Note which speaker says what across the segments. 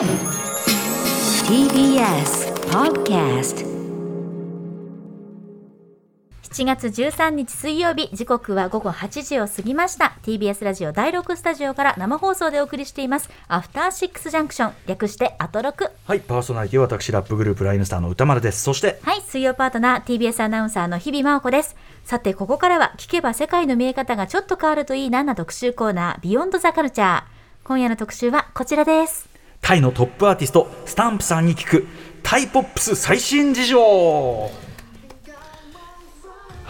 Speaker 1: TBS Podcast
Speaker 2: 7月13日水曜日時刻は午後8時を過ぎました。TBS ラジオ第6スタジオから生放送でお送りしています。アフターシックスジャンクション。略してアトロク。
Speaker 3: はい、パーソナリティは私、ラップグループライムスターの歌丸です。そして、
Speaker 2: はい水曜パートナー TBS アナウンサーの日々真央子です。さてここからは聞けば世界の見え方がちょっと変わるといいなな特集コーナービヨンドザカルチャー今夜の特集はこちらです
Speaker 3: タイのトップアーティスト、スタンプさんに聞く、タイポップス最新事情。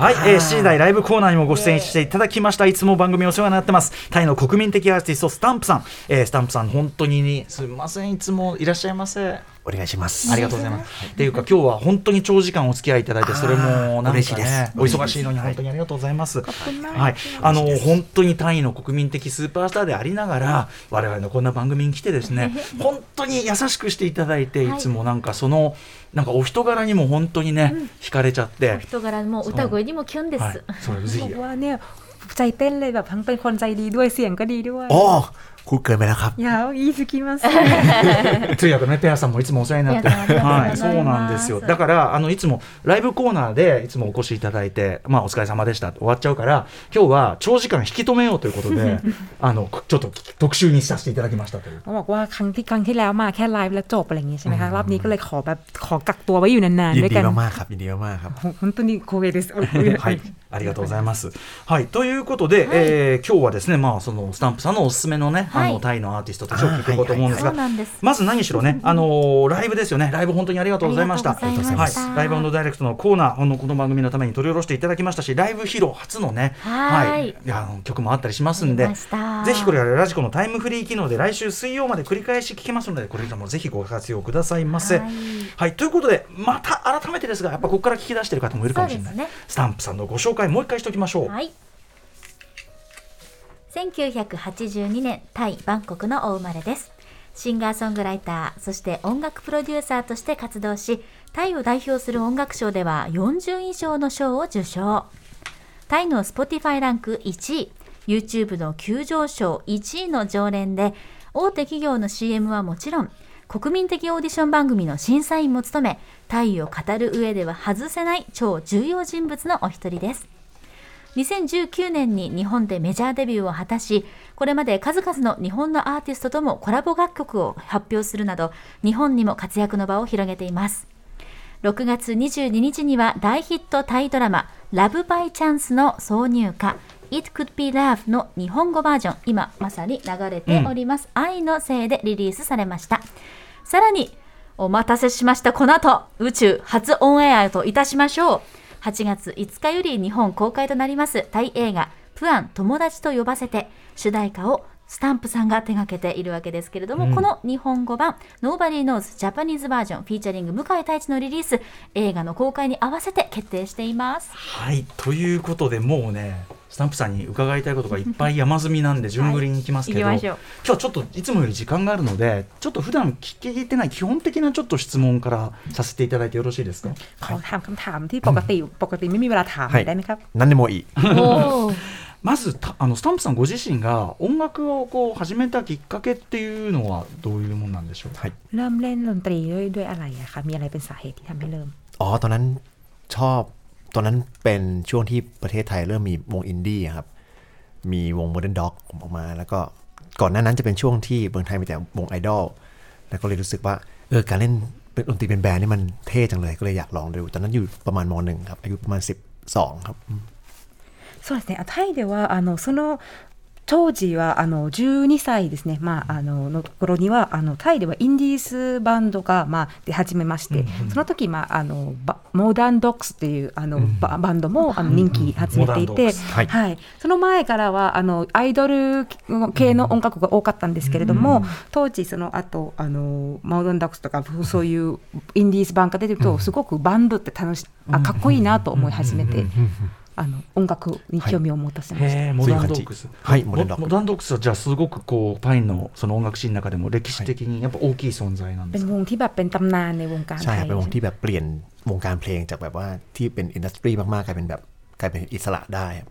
Speaker 3: はい、えー、7時台ライブコーナーにもご出演していただきました。いつも番組お世話になってます。タイの国民的アーティスト、スタンプさん。えー、スタンプさん、本当に、すみません、いつもいらっしゃいませ。
Speaker 4: お願いします。
Speaker 3: ありがとうございます。っていうか、今日は本当に長時間お付き合いいただいて、それもなんか
Speaker 4: 嬉しいです
Speaker 3: ね、お忙しいのに本当にありがとうございます。はい、あの本当にタイの国民的スーパースターでありながら、我々のこんな番組に来てですね、本当に優しくしていただいて、いつもなんかそのなんかお人柄にも本当にね、惹かれちゃって、
Speaker 2: 人柄も歌声にもキュンです、
Speaker 3: はい、それぜ
Speaker 5: บอ
Speaker 3: ひ
Speaker 5: กว่าเนี่ยใจเต้นเลยแบบทั้งเป็นคนใจดีด้วยเสียงก็ดีด้วย
Speaker 4: โอ้ พูดเกินไปแล้วครับ
Speaker 5: ยาวอีสกิます
Speaker 3: 通訳のねペアさんもいつもお世話になって、
Speaker 2: ありがとうございます
Speaker 3: はい、そうなんですよ。だからあのいつもライブコーナーでいつもお越しいただいて、まあお疲れ様でしたって終わっちゃうから、今日は長時間引き止めようということで、あのちょっと特集にさせていただきましたという。
Speaker 5: เขาบอกว่าครั้งที่ครั้งที่แล้วมาแค่ไลฟ์แล้วจบอะไรอย่างงี้ใช่ไหมคะรอบนี้ก็เลยขอแบบขอกักตัวไว้อยู่นาน
Speaker 4: ยิ
Speaker 5: ๆ
Speaker 4: น
Speaker 5: ด้วย
Speaker 4: ดี
Speaker 5: กัน
Speaker 4: มากๆครับยินดีมากๆครับ
Speaker 5: 本当に光栄です
Speaker 3: はい、 ありがとうございます。はい、ということで、えー今日はですね、まあそのスタンプさんのおすすめのね、
Speaker 2: はい。
Speaker 3: あのタイのアーティストたちを聞いていこうと思うんですが、まず何しろね、あのーライブですよね、ライブ本当にありがとうございました。はい、ライブダイレクトのコーナー、あのこの番組のために取り下ろしていただきましたし、ライブ披露初のね、
Speaker 2: はい。
Speaker 3: あの曲もあったりしますんでぜひこれはラジコのタイムフリー機能で来週水曜まで繰り返し聞けますので、これらもぜひご活用くださいませ。
Speaker 2: は
Speaker 3: はいい、ということで、また改めてですが、やっぱここから聞き出している方もいるかもしれない。スタンプさんのご紹介、もう一回しておきましょう。
Speaker 2: はい。1982年、タイ・バンコクのお生まれです。シンガーソングライター、そして音楽プロデューサーとして活動し、タイを代表する音楽賞では40以上の賞を受賞。タイの Spotify ランク1位、YouTube の急上昇1位の常連で、大手企業の CM はもちろん、国民的オーディション番組の審査員も務め、タイを語る上では外せない超重要人物のお一人です。2019年に日本でメジャーデビューを果たし、これまで数々の日本のアーティストともコラボ楽曲を発表するなど、日本にも活躍の場を広げています。6月22日には大ヒットタイドラマ、ラブバイチャンスの挿入歌、It Could Be Love の日本語バージョン、今まさに流れております、愛のせいでリリースされました。さらに、お待たせしました。この後、宇宙初オンエアといたしましょう。8月5日より日本公開となります。タイ映画、プアン友達と呼ばせて、主題歌をスタンプさんが手掛けているわけですけれども、この日本語版 Nobody Knows Japanese バージョンフィーチャリング向井太一のリリース映画の公開に合わせて決定しています。
Speaker 3: はい、ということで、もうね、スタンプさんに伺いたいことがいっぱい山積みなんで、順繰りに行きますけど、
Speaker 2: はい行きましょう
Speaker 3: 今日はちょっといつもより時間があるので、ちょっと普段聞いてない基本的なちょっと質問からさせていただいてよろしいですか。
Speaker 5: ขอถามคำถามที่ปกติปกติไม่มีเวลาถาม
Speaker 4: はい
Speaker 5: ได้ไหมครับ
Speaker 4: 何でもいい
Speaker 2: おー
Speaker 3: まずたあのスタンプさんご自身が音楽をこう始めたきっかけっていうのはどういうもんなんでしょうか。
Speaker 4: はい
Speaker 5: เริ่มเล่นดนตรีด้วยด้วยอะไรอะคะมีอะไรเป็นสาเหตุที่ทำให้เริ่ม
Speaker 4: อ๋อตอนนั้นชอบตอนนั้นเป็นช่วงที่ประเทศไทยเริ่มมีวงอินดี้อะครับ มีวง Modern Dog ออกมา แล้วก็ก่อนหน้านั้นจะเป็นช่วงที่เมืองไทยมีแต่วงไอดอลแล้วก็เลยรู้สึกว่าเออการเล่นเป็นดนตรีเป็นแบรนด์นี่มันเท่จังเลยก็เลยอยากลองดูตอนนั้นอยู่ประมาณมหนึ่งครับอายุประมาณ 12 ครับ
Speaker 5: そうですね。あタイではあのその当時はあの12歳ですね、まあ、あのの頃にはあのタイではインディースバンドが、まあ、出始めまして、その時、まあ、あのバモダンドックスっていうあの、ババンドもあの人気集めていて、
Speaker 3: モダンドックス。
Speaker 4: はい。
Speaker 5: はい、その前からはあのアイドル系の音楽が多かったんですけれども、当時その後あのモダンドックスとかそういうインディースバンドが出てると、すごくバンドって楽しあかっこいいなと思い始めて、あの音楽に興味を持たせました。
Speaker 3: へえモダンドックス。
Speaker 4: はい
Speaker 3: モ
Speaker 4: モダンドックス
Speaker 3: モダンドックスはじゃあすごくこうパインのその音楽シーンの中でも歴史的にやっぱ大きい存在なんで
Speaker 5: เป็
Speaker 3: す
Speaker 5: น
Speaker 3: か。
Speaker 5: วงที่แบบเป็นตำนานในวงการ
Speaker 4: ใช่
Speaker 5: ไท
Speaker 4: ครับ
Speaker 5: ย
Speaker 4: เป็นวงที่แบบเปลี่ยนวงการเพลงจากแบบว่าที่เป็นอินดัสทรีมากๆกลายเป็นแบบกลายเป็นอิสระได้ครับ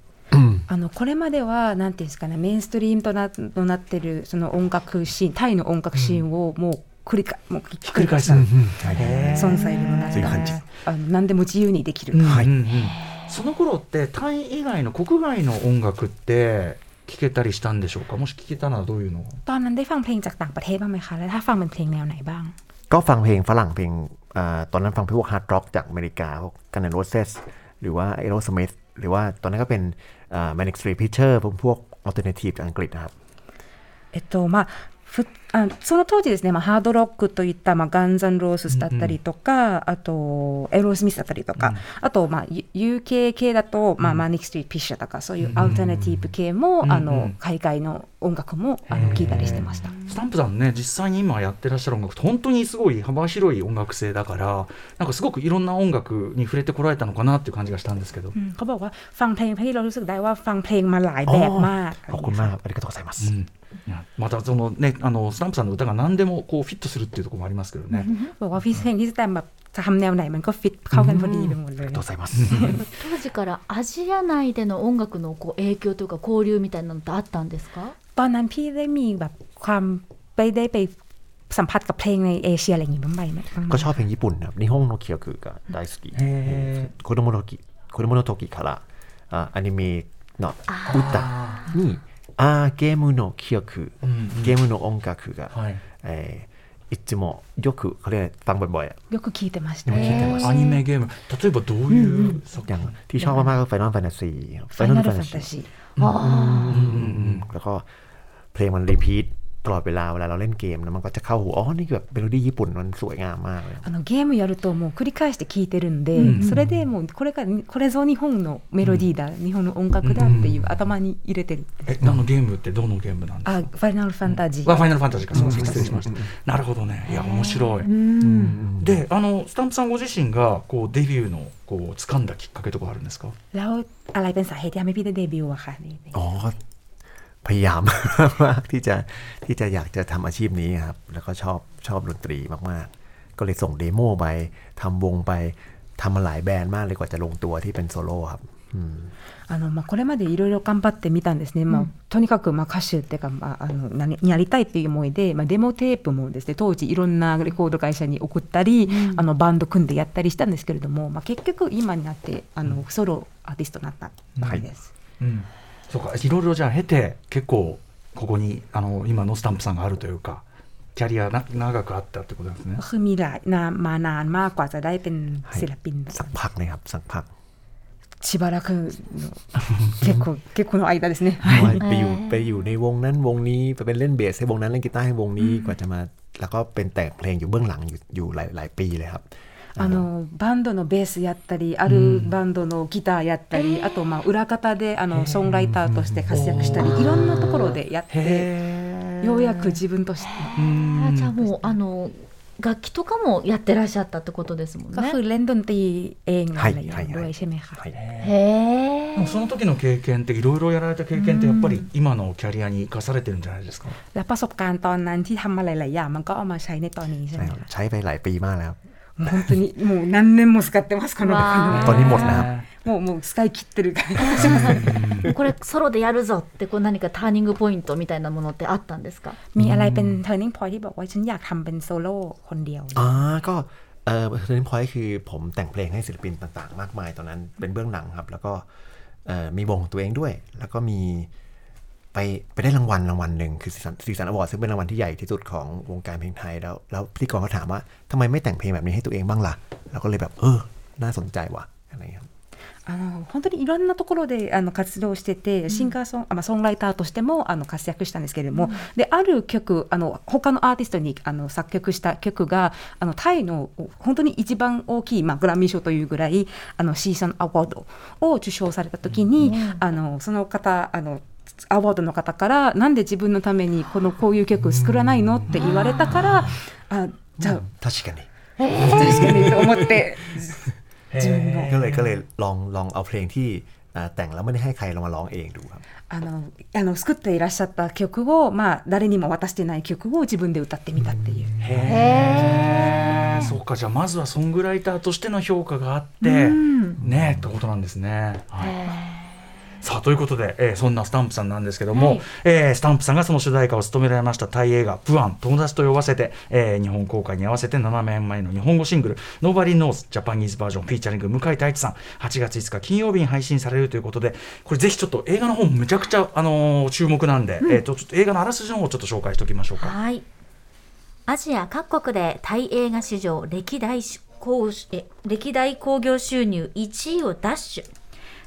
Speaker 5: あのこれまではなんていうんですかねメインストリームとなとなってるその音楽シーンタイの音楽シーンをもう 繰り返もうひっ
Speaker 3: 繰り返す、
Speaker 4: はい
Speaker 5: 存在にもなった
Speaker 4: そういう感じ
Speaker 5: あの何でも自由にできる、
Speaker 3: はい、 その頃ってタイ以外の国外の音楽って聞けたりしたんでしょうかもし聞けたならどういうの
Speaker 5: ตอนนั้นได้ฟังเพลงจากต่างประเทศบ้างไหมคะ แล้วถ้าฟังเป็นเพลงแนวไหนบ้าง
Speaker 4: ก็ฟังเพลงฝรั่งเพลงอ่าตอนนั้นฟังพวกฮาร์ดร็อกจากอเมริกาพวกกันนโรเซสหรือว่าเอโรสมิธหรือว่าตอนนั้นก็เป็นแมนิกสตรีพิเชอร์พวกพวกอัลเทอร์เนทีฟจากอังกฤษนะครับ
Speaker 5: えっとまあふ あその当時ですね、まあ、ハードロックといった、まあ、ガンザンロースだったりとか、あとエロースミスだったりとか、あと、まあ、U- UK 系だと、まあマニックストリート・ピッシャーとかそういうアルタナティブ系も、あの海外の音楽もあの聞いたりしてました。
Speaker 3: スタンプさんね実際に今やってらっしゃる音楽って本当にすごい幅広い音楽性だからなんかすごくいろんな音楽に触れてこられたのかなっていう感じがしたんですけど、
Speaker 5: うんเขาบอกว่าฟังเพลงที่เรารู้สึกได้ว่าฟังเพลงมาหลายแบบมาก
Speaker 4: ขอบคุณมากครับありがとうございます、
Speaker 3: うんいや またそのねあのスタンプさんの歌が何でもこうフィットするっていうところもありますけどね、
Speaker 5: บอกว่าพี่เพลงที่สแตมแบบจะทำแนวไหนมันก็ฟิตเข้ากันพอดีไปหมดเล
Speaker 4: あ
Speaker 5: ย
Speaker 4: りがとうございます
Speaker 2: 当時からアジア内での音楽のこう影響というか交流みたいなのってあったんですか
Speaker 5: ตอนนั้นพี่ได้มีแบบความไปได้ไปสัมผัสกับเพลงในเอเชียอะไรอย่างงี้บ้างไหมบ้างไหม
Speaker 4: ก็ชอบเพลงญี่ปุ่นครับนิฮงโนเคียวคือก็ไดสกิโคโดโมโนกิ โคโดโมโนโตกิคาระอ่าอนิเมะเนาะอุตะนี่อาเกมุโนเคียวคืออเกมุโนองกาคือが
Speaker 3: はい
Speaker 4: えーいつもよくเขาเรียกอะไรฟังบ่อยๆอะ
Speaker 5: よく聞いてました
Speaker 4: よく聞いてます
Speaker 3: アニメゲーム例えばどういう作
Speaker 4: อย่าง
Speaker 3: 品、
Speaker 4: ที่ชอบมากๆก็ไฟนอลแฟนตาซี
Speaker 5: ファイナルファンタジー
Speaker 4: แล้วก็เพลงมันรีพีท ตลอดเวลาเวลาเราเล่นเกมแล้วมันก็จะเข้าหูอ๋อนี่แบบเมโลดี้ญี่ปุ่นมันสวยงามมากเลย
Speaker 5: あのゲームやるともう繰り返して聴いてるんで、それでもうこれがこれぞ日本のメロディーだ、日本の音楽だっていう頭に入れてる、
Speaker 3: えあのゲームってどのゲームなんですか
Speaker 5: あファイナルファンタジー、
Speaker 3: あファイナルファンタジーか、すみません、失礼しました。なるほどね、いや、面白い。で、あの、スタンプさんご自身が、こう、デビューの、こう、掴んだきっかけとかあるんですか。
Speaker 5: แล้วอะไรเป็นสาเหตุที่ทำให้พี่ได้เดบิวต์อะค่ะนี่
Speaker 4: อ๋อ พยายาม มากที่จะที่จะอยากจะทำอาชีพนี้ครับ แล้วก็ชอบชอบดนตรีมากๆ ก็เลยส่งเดโมไปทำวงไปทำมาหลายแบรนด์มากเลยกว่าจะลงตัวที่เป็นโซโล่ครับอืม
Speaker 5: あのまあ、これまでいろいろ頑張ってみたんですね、まあ、とにかくまあ歌手っていうか、まあ、あの何やりたいっていう思いで、まあ、デモテープもですね当時いろんなレコード会社に送ったり、あのバンド組んでやったりしたんですけれども、まあ、結局今になってあのソロアーティストになったばかりです。
Speaker 3: うん。 そうか、いろいろじゃあ、経て、結構、ここに、あの、今のスタンプさんがあるというか。キャリアな、長くあったってことですね
Speaker 5: ก็。คือมีหลายนานมานานมากกว่าจะได้เป็นศิลปิน
Speaker 4: สักพักนะครับสักพัก
Speaker 5: しばらくの結構結構の間ですね。
Speaker 4: เพราะว่าไปอยู่ไปอยู่ในวงนั้นวงนี้ไปเป็นเล่นเบสให้วงนั้นเล่นกีตาร์ให้วงนี้กว่าจะมา แล้วก็เป็นแต่งเพลงอยู่เบื้องหลังอยู่อยู่หลายหลายปีเลยครับ
Speaker 5: あのバンドのベースやったりあるバンドのギターやったり、あとまあ裏方であのソングライターとして活躍したりいろんなところでやってようやく自分として
Speaker 2: あじゃあもうあの楽器とかもやってらっしゃったってことですもん
Speaker 5: ก็
Speaker 2: ね
Speaker 5: คือเล่นดนตรีเองอะไรอย่าง
Speaker 4: はいはいはい
Speaker 5: ด้วยใช่ไหมคะ
Speaker 4: はい
Speaker 2: へえ
Speaker 3: でもその時の経験っていろいろやられた経験ってやっぱり今のキャリアに生かされてるんじゃないですか。
Speaker 5: และประสบการณ์ตอนนั้นที่ทำมาหลาย ๆ อย่างมันก็เอามาใช้ในตอนนี้ใช่ไห
Speaker 4: ใช่
Speaker 5: ม
Speaker 4: ครับ
Speaker 5: คะ
Speaker 4: ใช้ไปหลายปีมากแล้ว
Speaker 5: もう 本当にもう何年も使ってますこの
Speaker 2: わー
Speaker 4: ตอนนี้หมดนะครับ
Speaker 5: もうもう使い切ってる感じがします
Speaker 2: これソロでやるぞってこう何かターニングポイントみたいなものってあったんですか
Speaker 5: มีอะไรเป็น turning point ที่บอกว่าฉันอยากทำเป็นโซโล่คนเดียว
Speaker 4: อ่าก็เออเทอร์นิ่งพอยต์คือผมแต่งเพลงให้ศิลปินต่างๆ มากมายตอนนั้นเป็นเบื้องหลังครับ แล้วก็เอ่อมีวงของตัวเองด้วย แล้วก็มี ไปไปได้รางวัลรางวัลหนึ่งคือซีซันอวอร์ดซึ่งเป็นรางวัลที่ใหญ่ที่สุดของวงการเพลงไทยแล้ว แล้วพิธีกรก็ถามว่าทำไมไม่แต่งเพลงแบบนี้ให้ตัวเองบ้างล่ะเราก็เลยแบบเออ น่าสนใจว่ะอะไรอย่างเงี้ยครับ
Speaker 5: あの本当にいろんなところであの活動してて、シンガーソンあまあソングライターとしてもあの活躍したんですけれども、である曲あの他のアーティストにあの作曲した曲があのタイの本当に一番大きい、まあ、グラミー賞というぐらいあのシーサンアワードを受賞された時に、あのその方あの アワードの方からなんで自分のためにこのこういう曲作らないのって言われたから、あじゃあ
Speaker 4: 確かに
Speaker 5: 確かにと思って自分の。
Speaker 4: ก็เลยก็เลยลองลองเอาเพลงที่อ่าแต่งแล้วไม่ได้ให้ใครลองมาร้องเองดูครับ
Speaker 5: あのあの作っていらっしゃった曲を、まあ、誰にも渡してない曲を自分で歌ってみたっていう。
Speaker 3: へえ。そうか、じゃあまずはソングライターとしての評価があって、ねってことなんですね。はい。 さあということで、えーそんなスタンプさんなんですけども、
Speaker 2: はい
Speaker 3: えースタンプさんがその主題歌を務められましたタイ映画「プアン友達と呼ばせて」えー日本公開に合わせて7年前の日本語シングル「Nobody Knows Japanese バージョン」フィーチャリング向井太一さん8月5日金曜日に配信されるということでこれぜひちょっと映画の方もめちゃくちゃ、あのー注目なんで、えーとちょっと映画のあらすじの方をちょっと紹介しておきましょうか。
Speaker 2: はい。アジア各国でタイ映画史上歴代興え歴代興行収入1位を奪取。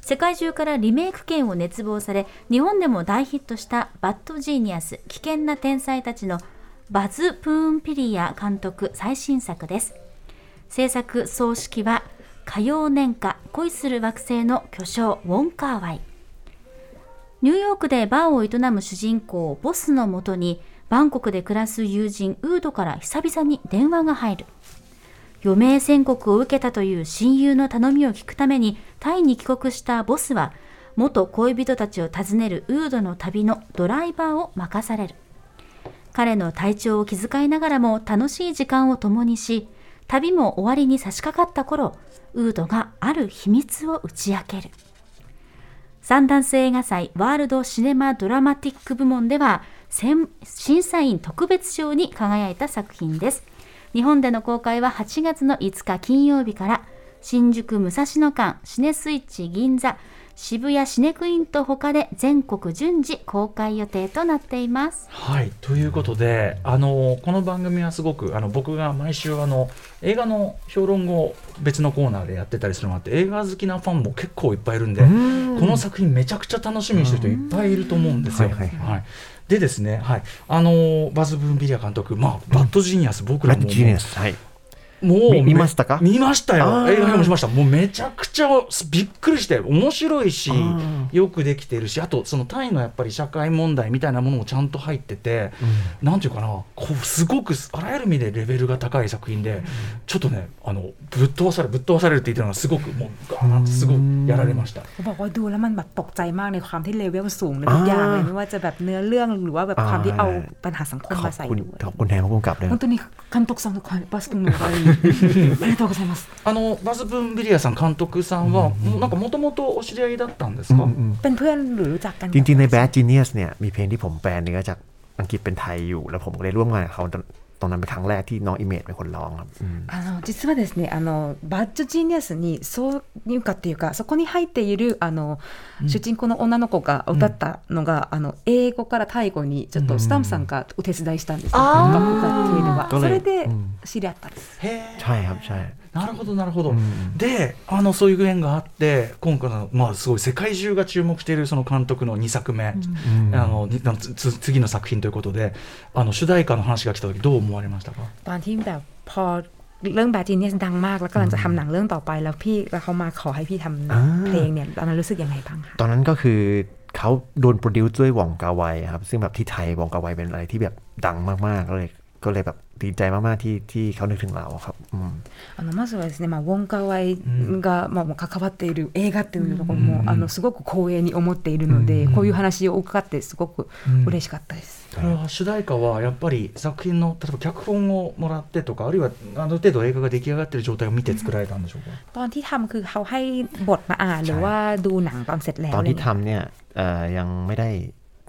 Speaker 2: 世界中からリメイク権を熱望され、日本でも大ヒットしたバッドジーニアス危険な天才たちのバズ・プーンピリア監督最新作です。制作総指揮は火曜年下恋する惑星の巨匠ウォン・カーワイ。ニューヨークでバーを営む主人公ボスのもとにバンコクで暮らす友人ウードから久々に電話が入る余命宣告を受けたという親友の頼みを聞くためにタイに帰国したボスは元恋人たちを訪ねるウードの旅のドライバーを任される彼の体調を気遣いながらも楽しい時間を共にし旅も終わりに差し掛かった頃ウードがある秘密を打ち明けるサンダンス映画祭ワールドシネマドラマティック部門では審査員特別賞に輝いた作品です。日本での公開は8月の5日金曜日から新宿武蔵野間シネスイッチ銀座渋谷シネクインと他で全国順次公開予定となっています。
Speaker 3: はいということであのこの番組はすごくあの僕が毎週あの映画の評論を別のコーナーでやってたりするのがあって映画好きなファンも結構いっぱいいるんでこの作品めちゃくちゃ楽しみにしてる人いっぱいいると思うんですよ。
Speaker 4: はいはいはい
Speaker 3: はいでですね、はい、あのバズ・プーンピリア監督、まあ、バッドジーニアス、僕らも
Speaker 4: もジーニアスはい。
Speaker 3: もう
Speaker 4: み見ましたか
Speaker 3: 見ましたよ
Speaker 4: あー
Speaker 3: 映画もしましたもうめちゃくちゃびっくりして面白いし
Speaker 4: あ
Speaker 3: よくできてるしあとそのタイのやっぱり社会問題みたいなものもちゃんと入ってて、なんていうかなこうすごくあらゆる意味でレベルが高い作品で、ちょっとねあのぶっ飛ばされるぶっ飛ばされるって言ってるのがすごくもうガーンってすごいやられました。
Speaker 5: เขาบอกว่าดูแล้วมันแบบตกใจมากในความที่เลเวลสูงในทุกอย่างเลยไม่ว่าจะแบบเนื้อเรื่องหรือว่าแบบความที่เอาปัญหาสังคม
Speaker 4: ขอ
Speaker 5: มา
Speaker 4: บ
Speaker 5: ใส่
Speaker 4: คุณ
Speaker 5: ด้วย
Speaker 4: ขอบคุณแทนผู้กำกับเลย
Speaker 5: 本当に監督さんの声バス君の声 ありがとうございます
Speaker 3: あのバズ・ブーンビリアさん監督さんは、もうなんかもともとお知り合いだったんですか、
Speaker 5: เป็นเพื่อนหรือรู้จักกัน
Speaker 4: จริงๆ ใน Bad Genius เนี่ยมีเพลงที่ผมแปลเนื้อจากอังกฤษเป็นไทยอยู่ แล้วผมก็ได้ร่วมงานกับเขา ตอนนั้นเป็นครั้งแรกที่น้องอิเมจเป็นคนร้องครับ
Speaker 5: あの実はですねあのバッドジーニアスに挿入歌っていうかそこに入っているあの、主人公の女の子が歌ったのが、あの英語からタイ語にちょっとスタンプさんがお手伝いしたんです、
Speaker 2: ね、
Speaker 5: 楽ってい
Speaker 4: うの
Speaker 5: それで知り合ったんです。
Speaker 4: ใえ。はい
Speaker 3: なるほどなるほど、
Speaker 4: うん
Speaker 3: であのそういう縁があって今回の、まあ、すごい世界中が注目しているその監督の2作目、
Speaker 4: うん
Speaker 3: あのにあのつつ次の作品ということであの主題歌の話が来た時どう思われましたか
Speaker 5: ตอนที่แบบพอเรื่องแบดจีเนียสดังมากแล้วกำลังจะทำหนังเรื่องต่อไปแล้วพี่แล้วเขามาขอให้พี่ทำ
Speaker 4: อ่า
Speaker 5: เพลงเนี่ยตอนนั้นรู้สึกยังไงบ้างคะ
Speaker 4: ตอนนั้นก็คือเขาโดนโปรดิวซ์ด้วยหว่องกาไวครับ ซึ่งแบบที่ไทยหว่องกาไวเป็นอะไรที่แบบดังมากๆก็เลย ก็เลยแบบดีใจมากๆที่ที่เขานึกถึงเราครับอืม
Speaker 5: あのまずはですね、まあ、ウォン・カーワイが、まあ、もう関わっている映画っていうところも、あのすごく光栄に思っているので、こういう話を伺ってすごく嬉しかったです。
Speaker 3: それは主題歌はやっぱり作品の例えば脚本をもらってとかあるいはある程度映画が出来上がっている状態を見て作られたんでしょうか、
Speaker 5: ตอนที่ทำคือเขาให้บทมาอ่านหรือว่าดูหนังตอนเสร็จแล้ว
Speaker 4: ตอนที่
Speaker 5: เลย
Speaker 4: ทำเนี่ยเอ่อยังไม่ได้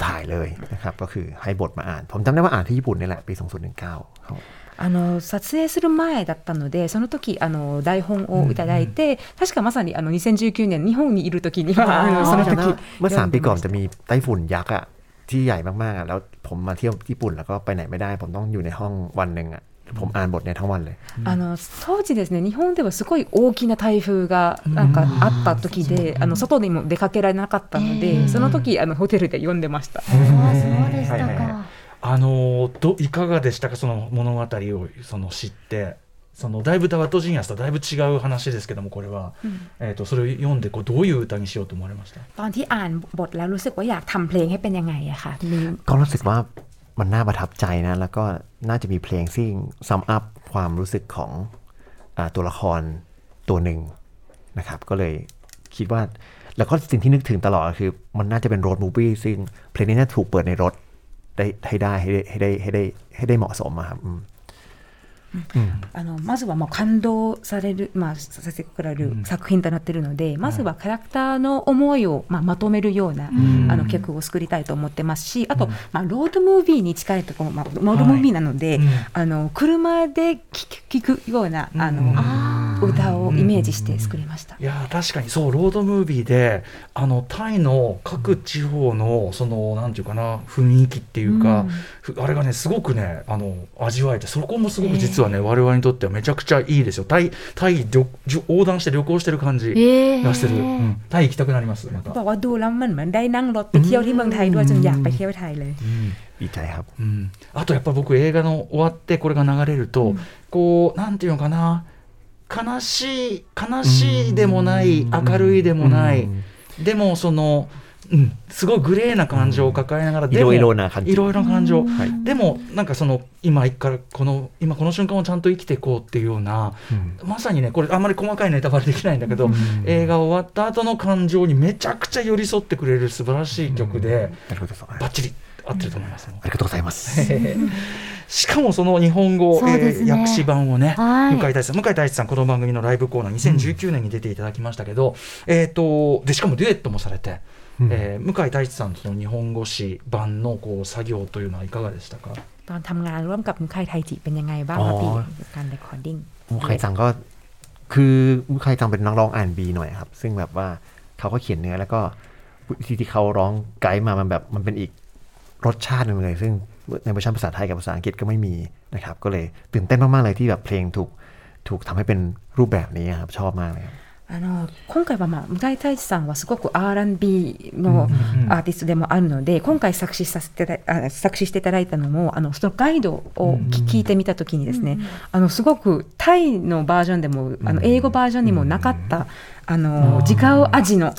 Speaker 4: ถ่ายเลยนะครับ ก็คือให้บทมาอ่าน ผมจำได้ว่าอ่านที่ญี่ปุ่นนี่แหละปี 2019ครับ
Speaker 5: あの撮影する前だったのでその時あの台本をいただいて、確かまさにあの2019年日本にいる時にはあのその時
Speaker 4: เมื่อสามปีก่อน
Speaker 5: 読んでました
Speaker 4: จะมีไต้ฝุ่นยักษ์อะที่ใหญ่มากๆอะแล้วผมมาเที่ยวญี่ปุ่นแล้วก็ไปไหนไม่ได้ ผมต้องอยู่ในห้องวันหนึ่งอะ ผมอ่านบทเนี่ยทั้งวันเลย
Speaker 5: あの当時ですね日本ではすごい大きな台風がなんかあった時で、あの外にも出かけられなかったので、その時あのホテルで読んでました。
Speaker 2: ああそうでした
Speaker 4: はいはいは
Speaker 2: か。
Speaker 3: あのどいかがでしたかその物語をその知ってそのだいぶバッドジーニアスとだいぶ違う話ですけどもこれは、えー、とそれを読んでこうどういう歌にしようと思われました
Speaker 5: ตอนที่อ่านบทแล้วรู้สึกว่าอยากทำเพลงให้เป็นยังไงอะค่ะมี
Speaker 4: ก็รู้สึกว่า มันน่าประทับใจนะ แล้วก็น่าจะมีเพลงที่ซัมอัพความรู้สึกของอตัวละครตัวหนึ่งนะครับ ก็เลยคิดว่า แล้วก็สิ่งที่นึกถึงตลอดคือ มันน่าจะเป็นรถมูฟี่ซึ่งเพลงนี้น่าถูกเปิดในรถได้ให้ได้ให้ได้ให้ได้ให้ได้เหมาะสมอะครับ
Speaker 5: あのまずはもう感動される、まあ、させてくれる作品となっているので、まずはキャラクターの思いを、まあ、まとめるような、あの曲を作りたいと思ってますしあと、まあ、ロードムービーに近いところ、まあ、ロードムービーなので、あの車で聴くようなあの、歌をイメージして作りました。
Speaker 3: いや確かにそうロードムービーであのタイの各地方のそのなんていうかな雰囲気っていうか、あれがねすごくねあの味わえてそこもすごく実はね、我々にとってはめちゃくちゃいいですよタイタイ横断して旅行してる感じがしてる、うん、タイ行きたくなりますまた
Speaker 5: บอกว่าดูแล้วมันเหมือนได้นั่งรถไปเที่ยวที่เมืองไทยด้วยจนอยากไปเที่ยวไทยเลย
Speaker 4: ดีใจครับ
Speaker 3: うん、あとやっぱ僕映画の終わってこれが流れると、こうなんていうのかな 悲しい悲しいでもない明るいでもない、でもその、うん、すごいグレーな感情を抱えながら、でも
Speaker 4: いろいろな感じ
Speaker 3: いろいろな感情、
Speaker 4: はい。
Speaker 3: でもなんかその今からこの今この瞬間をちゃんと生きていこうっていうような、まさにねこれあんまり細かいネタバレできないんだけど、映画終わった後の感情にめちゃくちゃ寄り添ってくれる素晴らしい曲で、
Speaker 4: なるほど。
Speaker 3: バッチリ合ってると思います。
Speaker 4: ありがとうございます。
Speaker 3: しかもその日本語、
Speaker 2: そうですね
Speaker 3: えー訳詞版をね、
Speaker 2: はい
Speaker 3: 向井大志さん、向井大志さん、この番組のライブコーナー、2019年に出ていただきましたけど、えっ、と、で、しかもデュエットもされて、えー向井大志さんとその日本語詞版のこう作業というのはいかがでしたか。
Speaker 5: ตอนทำงานร่วมกับมุคายไทจิเป็นยังไงบ้างครับ
Speaker 4: อ๋อ
Speaker 5: พี่การเรคคอร์ดิ้ง
Speaker 4: มุคายจังก็คือมุคายจังเป็นนักร้องอ่านบีหน่อยครับ ซึ่งแบบว่าเขาก็เขียนเนื้อแล้วก็วิธีที่เขาร้องไกด์มามันแบบมันเป็นอีกรสชาติหนึ่งเลย ซึ่ง ในเวอร์ชันภาษาไทยกับภาษาอังกฤษก็ไม่มีนะครับ ก็เลยตื่นเต้นมากๆเลยที่แบบเพลงถูกถูกทำให้เป็นรูปแบบนี้ครับชอบมากเลยครับ
Speaker 5: あの今回は、まあ、向井太一さんはすごく R&B のアーティストでもあるので、今回作詞させてあ作詞していただいたのもあのそのガイドを聞聞いてみた時にですね、あのすごくタイのバージョンでもあの英語バージョンにもなかった、あの自家味の,、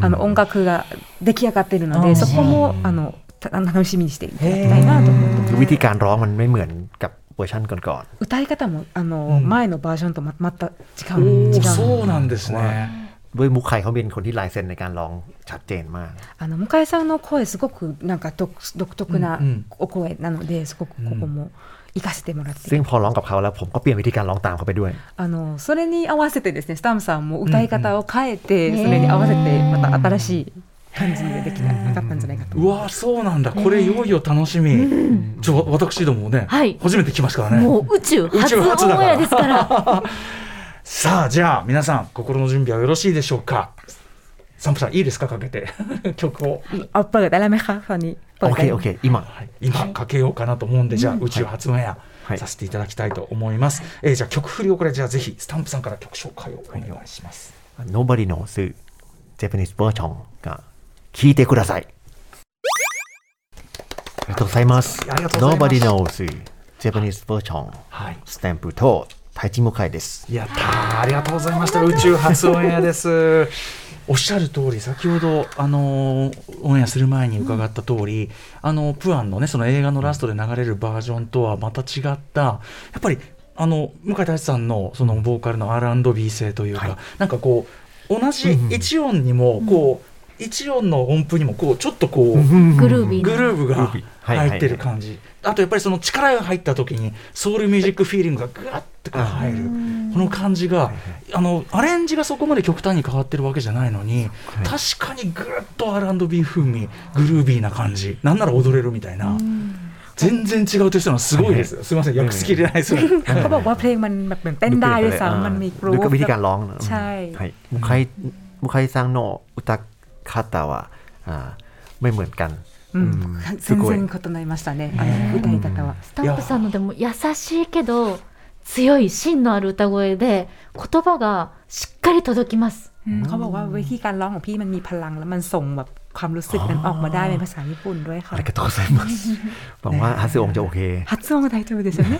Speaker 5: あの音楽が出来上がっているので、そこもあのた 楽しみにしていただきたいなと思ってます。
Speaker 4: วิธีการร้องมันไม่เหมือนกับเวอร์ชันก่อน
Speaker 5: 歌い方もあの、前のバージョンとままた違う
Speaker 3: おー
Speaker 5: 違う
Speaker 3: そうなんですね。
Speaker 4: ๆด้วยมุกไคเขาเป็นคนที่ลายเซ็นในการร้องชัดเจนมาก
Speaker 5: あの向井さんの声すごくなんか独独特な
Speaker 3: うんうん
Speaker 5: お声なので、すごくここも活かせてもらって、
Speaker 4: ซึ่งพอร้องกับเขาแล้วผมก็เปลี่ยนวิธีการร้องตามเขาไปด้วย
Speaker 5: あのそれに合わせてですねスタンプさんも歌い方を変えて、それに合わせてまた新しい感じでできなかったんじゃないかと い
Speaker 3: うわそうなんだ。これいよいよ楽しみ、ちょ私どもね、
Speaker 2: はい、
Speaker 3: 初めて来ましたからね。
Speaker 2: もう宇宙初オンエアですから。
Speaker 3: さあじゃあ皆さん心の準備はよろしいでしょうか？サンプさんいいですか？かけて。曲を。
Speaker 4: フ
Speaker 5: ァ
Speaker 4: オッ
Speaker 5: ケー
Speaker 4: オッケー。今、
Speaker 3: はい、今かけようかなと思うんで、じゃあ宇宙発
Speaker 4: 明や、
Speaker 3: させていただきたいと思います、えー、じゃあ曲振りをこれじゃあぜひスタンプさんから曲紹介をお願いします、
Speaker 4: Nobody knows Japanese version が聞いてください。ありがとうございます。
Speaker 3: ありがとうござい
Speaker 4: Nobody
Speaker 3: ます。
Speaker 4: Knows Japanese version.
Speaker 3: はい。
Speaker 4: スタンプとタイチムカイです。
Speaker 3: やったー。ありがとうございました。宇宙初オンエアです。おっしゃる通り先ほどあのーオンエアする前に伺った通り、あのプアンのねその映画のラストで流れるバージョンとはまた違ったやっぱりあの向井太一さんのそのボーカルの R&B 性というか、
Speaker 4: はい。
Speaker 3: なんかこう同じ一音にもこう、一音の音符にもこうちょっとこう、
Speaker 2: グルービーな
Speaker 3: グルーヴが
Speaker 4: グルービーはいはい
Speaker 3: 入ってる感じ、あとやっぱりその力が入った時にソウルミュージックフィーリングがぐわっとこう入るこの感じがあのアレンジがそこまで極端に変わってるわけじゃないのに確かにぐっと R&B 風味グルービーな感じなんなら踊れるみたいな全然違うとしてのはすごいですすいません訳しきれないですね
Speaker 5: เขาบอกว่าเพลงมันแบบเหมือนเต้นได้ด้วยซ้ำมันมีกรู
Speaker 4: ด้วย
Speaker 5: ฟ
Speaker 4: ก็วิธีการร้องนะ
Speaker 5: ใช่
Speaker 4: はいมุคไคมุคไคซังโนอุตะ คาตาはอ่าไม่เหมือนกัน
Speaker 5: うん
Speaker 4: すごい
Speaker 5: 全然異なりましたねあの歌い方は。
Speaker 2: スタンプさんのでも優しいけど強い芯のある歌声で言葉がしっかり届きます。
Speaker 5: เขาบอกว่าวิธีการร้องของพี่มันมีพลังแล้วมันส่งแบบ ความรู้สึกนั้นออกมาได้เป็นภาษาญี่ปุ่นด้วยค่ะ
Speaker 4: ありがとうございますหวังว่าฮัสองจะโอเค
Speaker 5: 発音が大丈夫ですよね。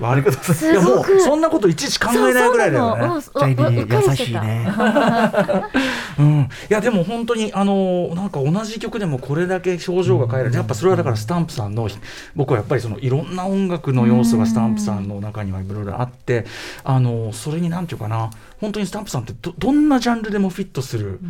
Speaker 3: 悪いこといやもうそんなこといちいち考えないぐらいだよね。
Speaker 2: そう
Speaker 4: ใจดี
Speaker 2: うっかり
Speaker 4: 優
Speaker 2: して
Speaker 4: したいね
Speaker 3: うん、いやでも本当にあのなんか同じ曲でもこれだけ表情が変えられるやっぱそれはだからスタンプさんの僕はやっぱりそのいろんな音楽の要素がスタンプさんの中にはいろいろあってあのそれになんていうかな 本当にスタンプさんってどどんなジャンルでもフィットする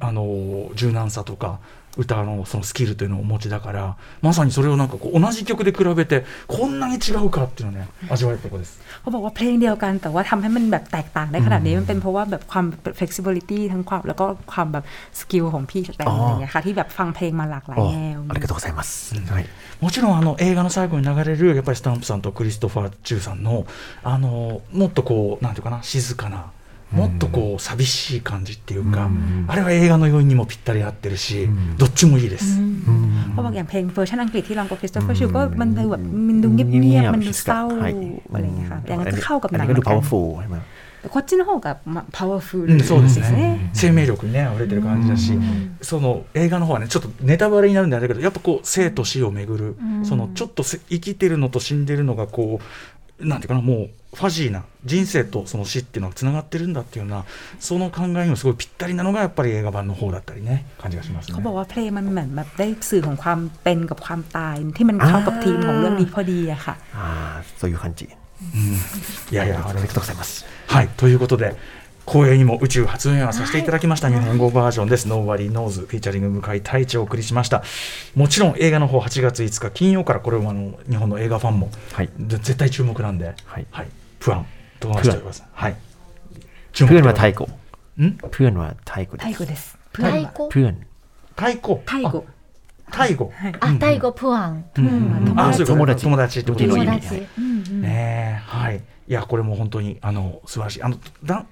Speaker 3: あの柔軟さとか 歌のそのスキルというのをお持ちだからまさにそれをなんかこう同じ曲で比べてこんなに違うかっていうのをね味わえるところです。
Speaker 5: เขาบอกว่าเพลงเดียวกันแต่ว่าทำให้มันแบบแตกต่างได้ขนาดนี้มันเป็นเพราะว่าแบบความ flexibility ทั้งความแล้วก็ความแบบสกิลของพี่แต่งอะไรเงี้ยค่ะที่แบบฟังเพลงมาหลากหลายแนว
Speaker 4: ありがとうございます。はい。
Speaker 3: もちろんあの映画の最後に流れるやっぱりスタンプさんとクリストファー・チューさんのあのもっとこうなんていうかな静かな もっとこう寂しい感じっていうか、あれは映画の余韻にもぴったり合ってるし、どっちもいいです。
Speaker 5: เพราะบางอย่างเพลงเวอร์ชันอังกฤษที่ร้องกับคริสโตเฟอร์ชูก็มันดูแบบมันดูเงียบๆมันดูเศร้าอะไรอย่างเงี้ยค่ะอย่างนั้นก็เข้ากับหนัง
Speaker 4: ก็ดู powerful ใช่ไหม
Speaker 5: こっちの方が、まあ、パワフ
Speaker 3: ル、そうですね生命力にね溢れてる感じだし、その映画の方はねちょっとネタバレになるんだけどやっぱこう生と死をめぐる、そのちょっと生きてるのと死んでるのがこうなんていうかなもう ファジーな人生とその死っていうのがつながってるんだっていうようなその考えにもすごいぴったりなのがやっぱり映画版の方だったりね感じがしますね。
Speaker 5: เขาบอกว่าเพลงมันเหมือนแบบได้สื่อของความเป็นกับความตายที่มันเข้ากับทีมของเรื่องนี้พอดีอะค่ะ
Speaker 4: อ่าそういう感じ。
Speaker 3: うん、いやいやありがとうございます。はいということで。光栄にも宇宙初運営はさせていただきました、日本語バージョンです。ノーバリーノーズフィーチャリング向井太一をお送りしました。もちろん映画の方8月5日金曜からこれはあの日本の映画ファンも、はい、絶対注目なんで、はい、はい、 プアン。どうております。はい。
Speaker 4: プーンは太鼓。ん？プー
Speaker 5: ンは太鼓です。
Speaker 4: 太鼓で
Speaker 3: す。プーン。
Speaker 5: 太鼓？太鼓。
Speaker 3: 太鼓語。
Speaker 2: あ、太鼓プアン。
Speaker 3: あ、そう友達。友達ってことですね。ねはい。いや、これも本当に、あの、素晴らしい。あの、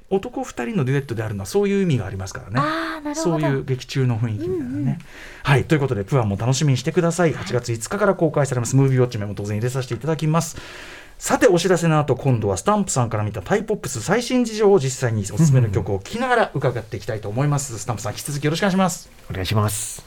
Speaker 3: 男二人のデュエットであるのは、そういう意味がありますからね。
Speaker 2: あなるほ
Speaker 3: ど。そういう劇中の雰囲気みたいなね。はい。ということで、プアンも楽しみにしてください。8月5日から公開されます。ムービーウォッチメも当然入れさせていただきます。さてお知らせの後今度はスタンプさんから見たタイポップス最新事情を実際におすすめの曲を聴きながら伺っていきたいと思います、スタンプさん引き続きよろしくお願いします。
Speaker 4: お願いします。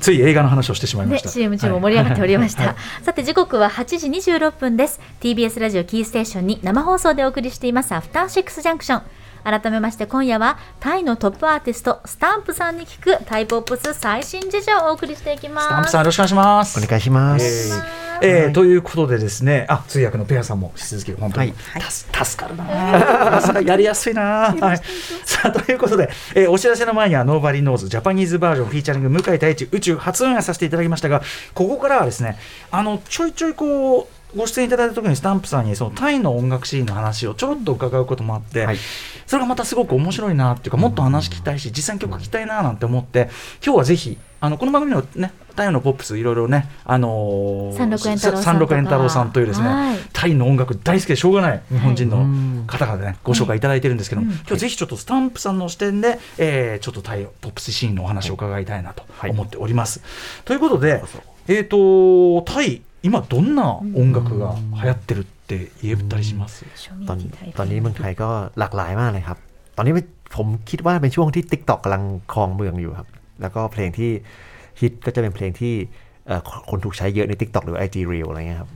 Speaker 3: つい映画の話をしてしまいました、
Speaker 2: ね、CM 中も盛り上がっておりました、はい、さて時刻は8時26分です。TBS ラジオキーステーションに生放送でお送りしています。アフターシックスジャンクション改めまして今夜はタイのトップアーティストスタンプさんに聞くタイポップス最新事情をお送りしていきます。
Speaker 3: スタンプさんよろしくお願いします。
Speaker 4: お願いします、
Speaker 3: えー、えー、ということでですね。あ通訳のペアさんも引き続き本当に、はい、助かるな。やりやすいな、はい、さあということで、えー、お知らせの前には Nobody Knows Japanese version featuring 向井太一宇宙初オンエアさせていただきましたがここからはですねあのちょいちょいこうご出演いただいた時にスタンプさんにそのタイの音楽シーンの話をちょろっと伺うこともあって、はい、それがまたすごく面白いなっていうかもっと話聞きたいし実際に曲聞きたいななんて思って今日はぜひあのこの番組のねタイのポップスいろいろね、あの
Speaker 2: ー、三六円
Speaker 3: 太郎さんというですね、はい、タイの音楽大好きでしょうがない日本人の方がね、はい、ご紹介いただいてるんですけども、はい、今日ぜひちょっとスタンプさんの視点で、えー、ちょっとタイポップスシーンのお話を伺いたいなと思っております。ということで、えっ、ー、とタイ今どんな音楽が流行ってるって言えたりします、
Speaker 4: ตอนตอนนี้เมืองไทยก็หลากหลายมากเลยครับ ตอนนี้ผมคิดว่าเป็นช่วงที่ t ิ k t o k กำลังครองเมืองอยู่ครับ แล้วก็เพลงที่ฮิตก็จะเป็นเพลงที่คนถูกใช้เยอะใน t ิ k t o k หรือ IG Reel อะไรเงี้ยครับ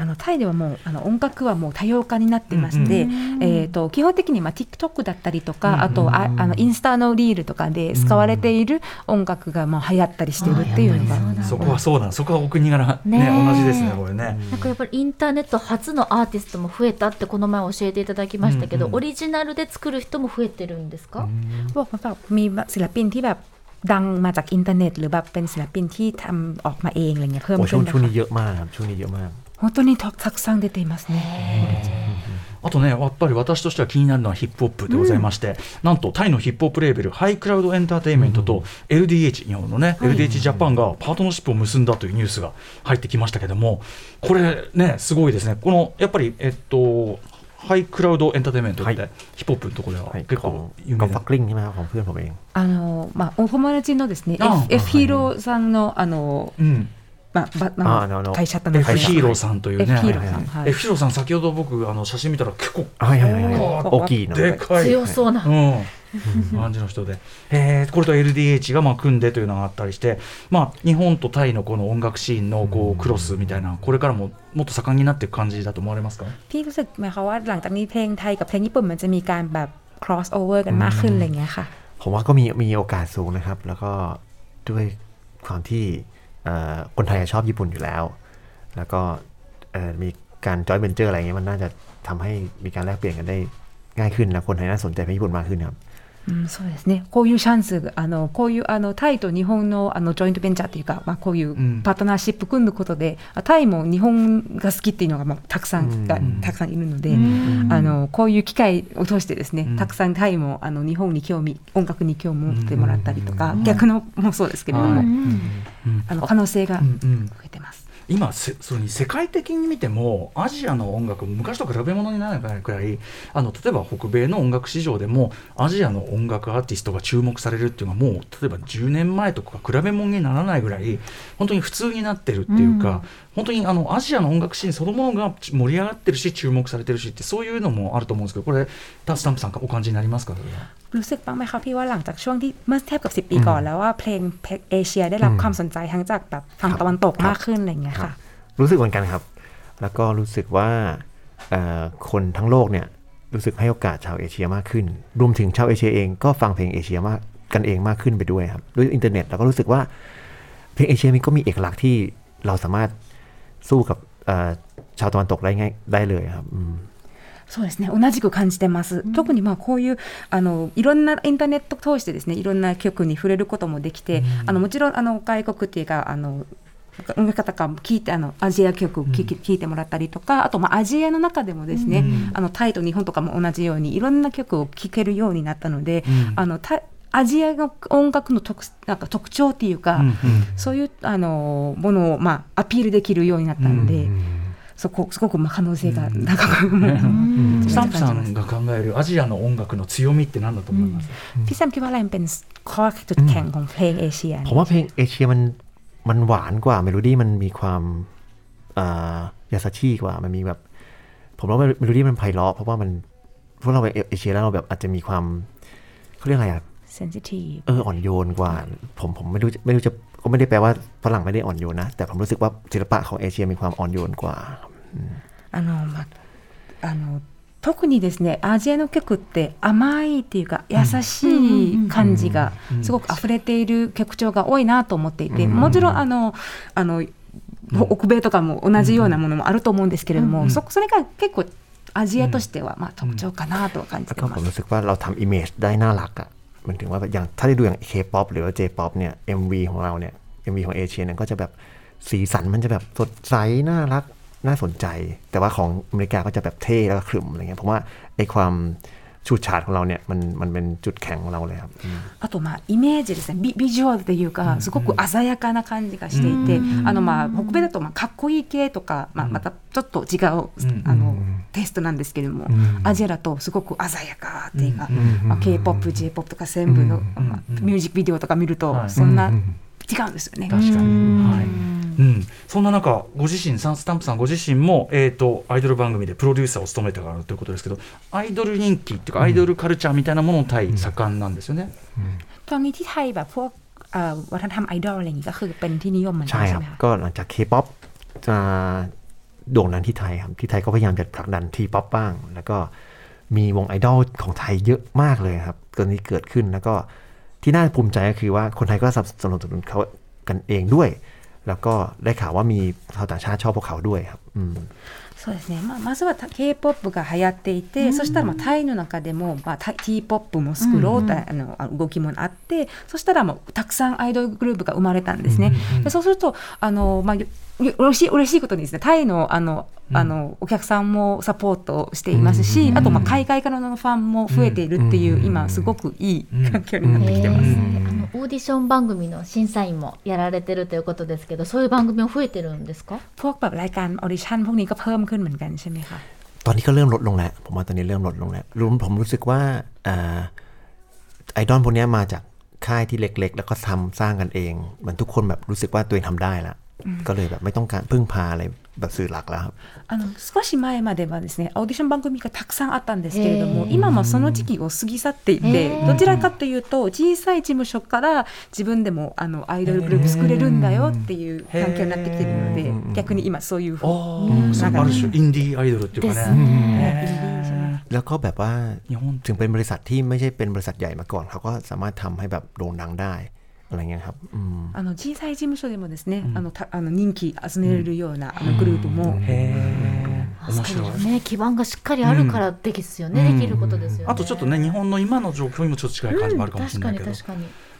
Speaker 5: あのタイではもうあの音楽はもう多様化になってまして、うんうん、えーと、基本的にまあ TikTok だったりとか、うんうん、あとああのインスタのリールとかで使われている音楽がまあ流行ったりしてるっていうのが、
Speaker 3: うん、そこはそうだそこはお国柄ね、ね、同じですねこれね
Speaker 2: なんかやっぱりインターネット初のアーティストも増えたってこの前教えていただきましたけど、うんうん、オリジナルで作る人も増えてるんですか、
Speaker 5: บอกว่ามีศิลปินที่แบบดังมาจากอินเทอร์เน็ตหรือแบบเป็นศิลปินที่ทำออกมาเองอะไรเงี้ยเพิ่มขึ้น
Speaker 4: ช่วงนี้เยอะมากครับช่วงนี้เยอะมาก
Speaker 5: 本当にたくさん出ていますね。
Speaker 3: あとね、やっぱり私としては気になるのはヒップホップでございまして、うん、なんとタイのヒップホップレーベル、ハイクラウドエンターテインメントと LDH、日本のね、LDH ジャパンがパートナーシップを結んだというニュースが入ってきましたけども、これね、すごいですね、このやっぱり、えっと、ハイクラウドエンターテインメントって、ヒップホップのところでは結構有名な、
Speaker 5: あのまあお友達のですね F ヒーローさんのあの、うんまあ、まあ、の会社
Speaker 3: との F ヒーローさんというね F ヒーローさん、はい、F ヒーローさん先ほど僕あの写真見たら結構、はいはいはい、
Speaker 4: 大きいの
Speaker 3: でかい
Speaker 2: 強そうな、
Speaker 3: うん感じの人で、えー、これと LDH がまあ組んでというのがあったりして、まあ、日本とタイのこの音楽シーンのこうクロスみたいな、これからももっと盛んになっていく感じだと思われますか
Speaker 5: พี่รู้สึกไหมคะว่าหลังจากนี้เพลงไทยกับเพลงญี่ปุ่นมันจะมีการแบบ cross over กันมากขึ้นอะไรเงี้ยค่ะ
Speaker 4: ผมว่าก็มีมีโอกาสสูงนะครับ แล้วก็ด้วยความที่ คนไทยชอบญี่ปุ่นอยู่แล้ว แล้วก็มีการจอยเบนเจอร์อะไรเงี้ยมันน่าจะทำให้มีการแลกเปลี่ยนกันได้ง่ายขึ้น แล้วคนไทยน่าสนใจไปญี่ปุ่นมากขึ้นครับ
Speaker 5: うん、そうですね。こういうチャンスが、あの、こういう、あの、タイと日本の、あの、ジョイントベンチャーというか、まあ、こういう
Speaker 3: うん。
Speaker 5: パートナーシップ組んだことで、あタイも日本が好きっていうのが、まあ、たくさんが、たくさんいるので、あの、こういう機会を通してですね、
Speaker 3: うん。
Speaker 5: たくさんタイも、あの、日本に興味、音楽に興味を持ってもらったりとか、
Speaker 3: うん。
Speaker 5: 逆のもそうですけれども、あの、可能性が
Speaker 3: うん。うん。
Speaker 5: 増えてます。
Speaker 3: 今せそれに世界的に見てもアジアの音楽昔と比べ物にならないくらいあの例えば北米の音楽市場でもアジアの音楽アーティストが注目されるっていうのはもう例えば10年前とか比べ物にならないぐらい本当に普通になってるっていうか、本当にあのアジアの音楽シーンそのものが盛り上がってるし注目されてるしってそういうのもあると思うんですけどこれタスタンプさんお感じになりますかそれは
Speaker 5: รู้สึกบ้างไหมคะพี่ว่าหลังจากช่วงที่เมื่อเทียบกับ 10 ปีก่อนแล้วว่าเพลงเพลงเอเชียได้รับความสนใจทั้งจากแบบฝั่งตะวันตกมากขึ้นอะไรอย่างเงี้ย
Speaker 4: ครั
Speaker 5: ค่ะ
Speaker 4: บ รู้สึกเหมือนกันครับ แล้วก็รู้สึกว่าเอ่อคนทั้งโลกเนี่ยรู้สึกให้โอกาสชาวเอเชียมากขึ้น รวมถึงชาวเอเชียเองก็ฟังเพลงเอเชียมากกันเองมากขึ้นไปด้วยครับ ด้วยอินเทอร์เน็ตเราก็รู้สึกว่าเพลงเอเชียมันก็มีเอกลักษณ์ที่เราสามารถ สู้กับเอ่อชาวตะวันตกได้ง่ายได้เลยครับอืม
Speaker 5: そうですね同じく感じてます、特にまあこういうあのいろんなインターネット通してですねいろんな曲に触れることもできて、あのもちろんあの外国っていうかあの音楽方から聞いてあのアジア曲を聴き、聞いてもらったりとかあとまあアジアの中でもですね、あのタイと日本とかも同じようにいろんな曲を聴けるようになったので、あのタ アジアの音楽の特なんか特徴っていうか、
Speaker 3: うんうん
Speaker 5: そういうあのものをまあアピールできるようになったので、そこすごくまあ可能性が高く、
Speaker 3: スタンプさんが考えるアジアの音楽の強みって何だと思います、
Speaker 5: พี่แซมคิดว่าอะไรมันเป็นข้อจุดแข็งของเพลงเอเชีย
Speaker 4: ผมว่าเพลงเอเชียมันมันหวานกว่าเมโลดี้มันมีความอ่ายาซาชิกว่ามันมีแบบ ผมว่าเมโลดี้มันไพเราะเพราะว่ามันพวกเราเป็นเอเชียแล้วเราแบบอาจจะมีความเขาเรียกอะไรอ่ะ
Speaker 5: เซนซิทีฟ
Speaker 4: เอออ่อนโยนกว่า ผมผมไม่รู้ไม่รู้จะก็ไม่ได้แปลว่าฝรั่งไม่ได้อ่อนโยนนะ แต่ผมรู้สึกว่าศิลปะของเอเชียมีความอ่อนโยนกว่า
Speaker 5: あのまああの特にですねアジアの曲って甘いっていうか優しい感じがすごく溢れている曲調が多いなと思っていて、もちろんあのあの北米とかも同じようなものもあると思うんですけれども、そそれが結構アジアとしてはまあ特徴かなとは感じ
Speaker 4: แล้ว
Speaker 5: て
Speaker 4: ก็
Speaker 5: ま
Speaker 4: ผม
Speaker 5: す。
Speaker 4: รู้สึกว่าเราทำอิมเมจได้น่ารักอะ่ะห มันถึงว่าแบบอย่างถ้าได้ดูอย่างเคป๊อปหรือว่าเจป๊อปเนี่ย MV ของเราเนี่ย MV ของเอเชียเนี่ยก็จะแบบสีสันมันจะแบบสดใสน่ารักน่าสนใจ แต่ว่าของอเมริกาก็จะแบบเท่แล้วก็ขรึมอะไรเงี้ยผมว่าไอ้ความ ฉูดฉาดของเราเนี่ยมันมันเป็นจุดแข็งของเราเลยครับอืม
Speaker 5: あとまあイメージですねビビジュアルというかすごく鮮やかな感じがしていて、あのまあ北米だとまあかっこいい系とか、まあ、またちょっと違う、あのテイストなんですけれども、アジアだとすごく鮮やかっていうか、まあ、K-POP、J-POP とか全部の、まあミュージックビデオとか見ると、
Speaker 3: はい
Speaker 5: そんな違うんですよね。
Speaker 3: 確かに、はい うん、そんな中ご自身サンスタンプさんご自身も、えー、とアイドル番組でプロデューサーを務めてからということですけどアイドル人気っていうか、アイドルカルチャーみたいなものタイ盛んなんですよね。
Speaker 5: ตอนนี้ที่ไทยแบบพวกเอ่อวัฒนธรรมไอดอลอะไรอย่างนี้ก็คือเป็นที่นิยมเหมือนกั
Speaker 4: ใช่
Speaker 5: น
Speaker 4: ค
Speaker 5: ใช่
Speaker 4: รับ
Speaker 5: ไหมคะ
Speaker 4: ก็หลังจาก K-POP จะโด่งดังที่ไทยครับ ที่ไทยก็พยายามจะผลักดันทีป๊อปบ้าง แล้วก็มีวงไอดอลของไทยเยอะมากเลยครับตอนนี้เกิดขึ้นแล้วก็ที่น่าภูมิใจก็คือว่าคนไทยก็สนับสนุนเขากันเองด้วย แล้วก็ได้ข่าวว่ามีชาวต่างชาติชอบพวกเขาด้วยครับ อืม
Speaker 5: そうですね、まあ、まずは K-POP が流行っていて、そしたらまあタイの中でも、まあ、タイ T-POP も作ろうと、あのあ動きもあってそしたらもうたくさんアイドルグループが生まれたんですね。でそうするとあの、まあ、よ嬉しい嬉しいことにですねタイのあのあのお客さんもサポートしていますし、あとまあ海外からのファンも増えているっていう、今すごくいい環境になってきてます。
Speaker 2: えーあのオーディション番組の審査員もやられてるということですけどそういう番組も増えてるんですか
Speaker 5: พวกแบบรายการออดิชั่นพวกนี้ก็เพิ่ม ขึ้นเหมือนกันใช่ไหมคะ
Speaker 4: ตอนนี้ก็เริ่มลดลงแล้ว ผมว่าตอนนี้เริ่มลดลงแล้วรวมผมรู้สึกว่าอ่าไอดอลพวกเนี้ยมาจากค่ายที่เล็ก ๆ แล้วก็ทำสร้างกันเอง เหมือนทุกคนแบบรู้สึกว่าตัวเองทำได้แล้วก็เลยแบบไม่ต้องการพึ่งพาอะไรแบบ สื่อหลักแล้วครับ
Speaker 5: あの少し前まではですねオーディション番組がたくさんあったんですけれども今もその時期を過ぎ去っていてどちらかというと小さい事務所から自分でもあのアイドルグループ作れるんだよっていう環境になってきているので逆に今そういう
Speaker 3: あーそうある種インディーアイドルっていうかね。
Speaker 4: แล้วก็แบบว่า
Speaker 3: 日本
Speaker 4: ถึงเป็นบริษัทที่ไม่ใช่เป็นบริษัทใหญ่มาก่อน เขาก็สามารถทำให้แบบโด่งดังได้ อะไรเงี้ยครับ
Speaker 5: あの小さい事務所でもですね、あのたあの人気集めるような、あのグループも。
Speaker 2: ね、基盤がしっかりあるからできすよね、できることですよね。
Speaker 3: あとちょっとね、日本の今の状況にもちょっと近い感じもあるかもしれないけど。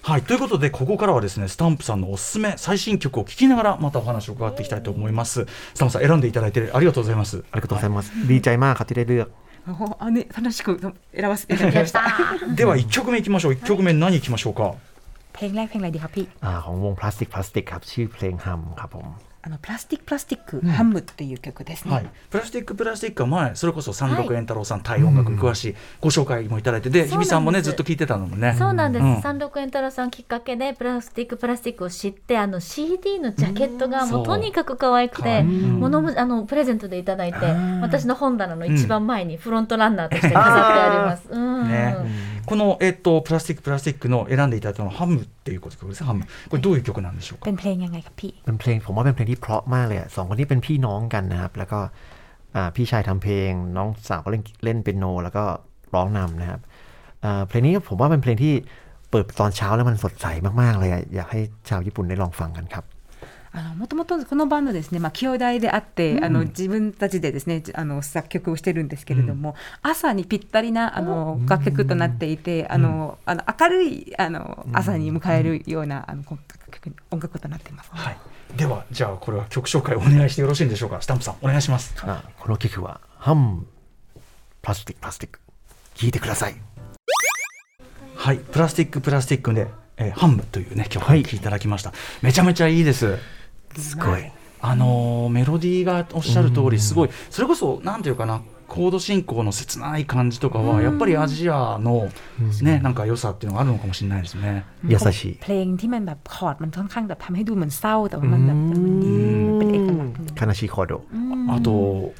Speaker 3: はい、ということで、ここからはですね、スタンプさんのおすすめ、最新曲を聴きながら、またお話を伺っていきたいと思います。スタンプさん、選んでいただいてありがとうございます。
Speaker 4: ありがとうございます。リーチャイマー、カテレ
Speaker 5: ル。あ、ね、楽しく選ばせていただきました。
Speaker 3: では、一曲目いきましょう。一曲目、何いきましょうか？
Speaker 5: เพลงแรกเพลงอะไรดีครับพี่
Speaker 4: อาของวงพลาสติกพลาสติกครับ ชื่อเพลงฮัมครับผม
Speaker 5: あのプラスティックプラスティック、ハムっていう曲ですね。
Speaker 3: はい、プラスティックプラスティックは前それこそ山麓園太郎さん、タイ音楽に詳しいご紹介もいただいてで日比さんもねずっと聞いてたのもね。
Speaker 2: そうなんです、
Speaker 3: うん。
Speaker 2: 山麓園太郎さんきっかけでプラスティックプラスティックを知ってあの CD のジャケットがもうとにかく可愛くて、もあのプレゼントでいただいて、
Speaker 3: ん。
Speaker 2: 私の本棚の一番前にフロントランナーとして飾ってあります。うん。
Speaker 3: ね。この、えっと、プラスティックプラスティックの選んでいただいたのはハムっていう曲ですねハムこれどういう曲なんでしょうか
Speaker 5: เป็นเพลงยังไงครับพี่
Speaker 4: เป็นเพลงผมว่าเป็นเพลงที่เพราะมากเลยอะสองคนนี้เป็นพี่น้องกันนะครับ แล้วก็อ่าพี่ชายทำเพลง น้องสาวก็เล่นเล่นเปียโน แล้วก็ร้องนำนะครับอ่าเพลงนี้ผมว่าเป็นเพลงที่เปิดตอนเช้าแล้วมันสดใสมากๆเลยอะอยากให้ชาวญี่ปุ่นได้ลองฟังกันครับ
Speaker 5: あのもともとこのバンドですね、まあ、兄弟であって、あの自分たちでですねあの作曲をしてるんですけれども、朝にぴったりなあの楽曲となっていて、あのあの明るいあの朝に迎えるようなあのこ曲音楽となっています。
Speaker 3: はい、ではじゃあこれは曲紹介お願いしてよろしいんでしょうか。スタンプさんお願いします。
Speaker 4: あこの曲は「ハムプラスティックプラスティック」聴いてください。
Speaker 3: はい。プラスティックプラスティックで、えーハムというね曲を聴
Speaker 4: はい。
Speaker 3: いていただきました、めちゃめちゃいいです
Speaker 4: すごい。
Speaker 3: あのーメロディーがおっしゃる通りすごい。それこそなんていうかなコード進行の切ない感じとかはやっぱりアジアのねなんか良さっていうのがあるのかもしれないですね。
Speaker 4: 優しい
Speaker 5: เพลงที่มันแบบคอร์ดมันค่อนข้างแบบทำให้ดูเหมือนเศร้าแต่ว่ามันแบบมันดีมันเป็นเอกลักษณ์
Speaker 4: 悲しいコード
Speaker 3: あと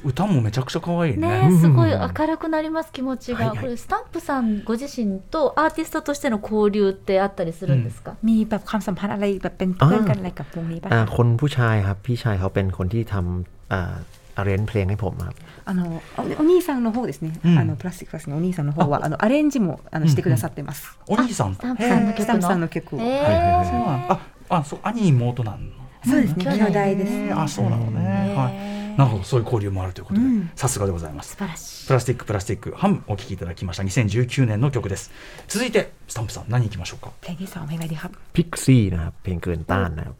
Speaker 3: 歌もめちゃくちゃ可愛いね。
Speaker 2: ねすごい明るくなります気持ちが、
Speaker 3: はいはい
Speaker 2: これスタンプさんご自身とアーティストとしての交流ってあったりするんですか、
Speaker 5: มีแบบความสัมพันธ์อะไรแบบเป็นเพื่อนกันอะไรกับวงนี้ป่ะ
Speaker 4: อ่า
Speaker 5: คะ
Speaker 4: คนผู้ชายครับ พี่ชายเขาเป็นคนที่ทำ อ่าอาเรนเพลงให้ผมครับ
Speaker 5: あのおお兄さんの方ですね、
Speaker 3: うん
Speaker 5: あのプラスティックプラスのお兄さんの方はあのアレンジもあのしてくださってます。
Speaker 3: お兄さん。
Speaker 2: スタンプさんの
Speaker 3: へー
Speaker 2: 曲
Speaker 5: スタンプさんの曲を。
Speaker 2: えー
Speaker 3: そうなんああそう兄妹なの。
Speaker 5: そうですね、
Speaker 2: うん
Speaker 5: 兄弟です。
Speaker 3: えーあそうなのね。はい。なるほどそういう交流もあるということで、さすがでございます
Speaker 2: 素。晴らしい
Speaker 3: プラスティックプラスティックハムお聴きいただきました2019年の曲です。続いてスタンプさん何行きましょうか。
Speaker 5: เพลงที่สองเพลงอะไรดีครับ
Speaker 4: พิกซี่นะครับ เพลงเกินต้านนะครับ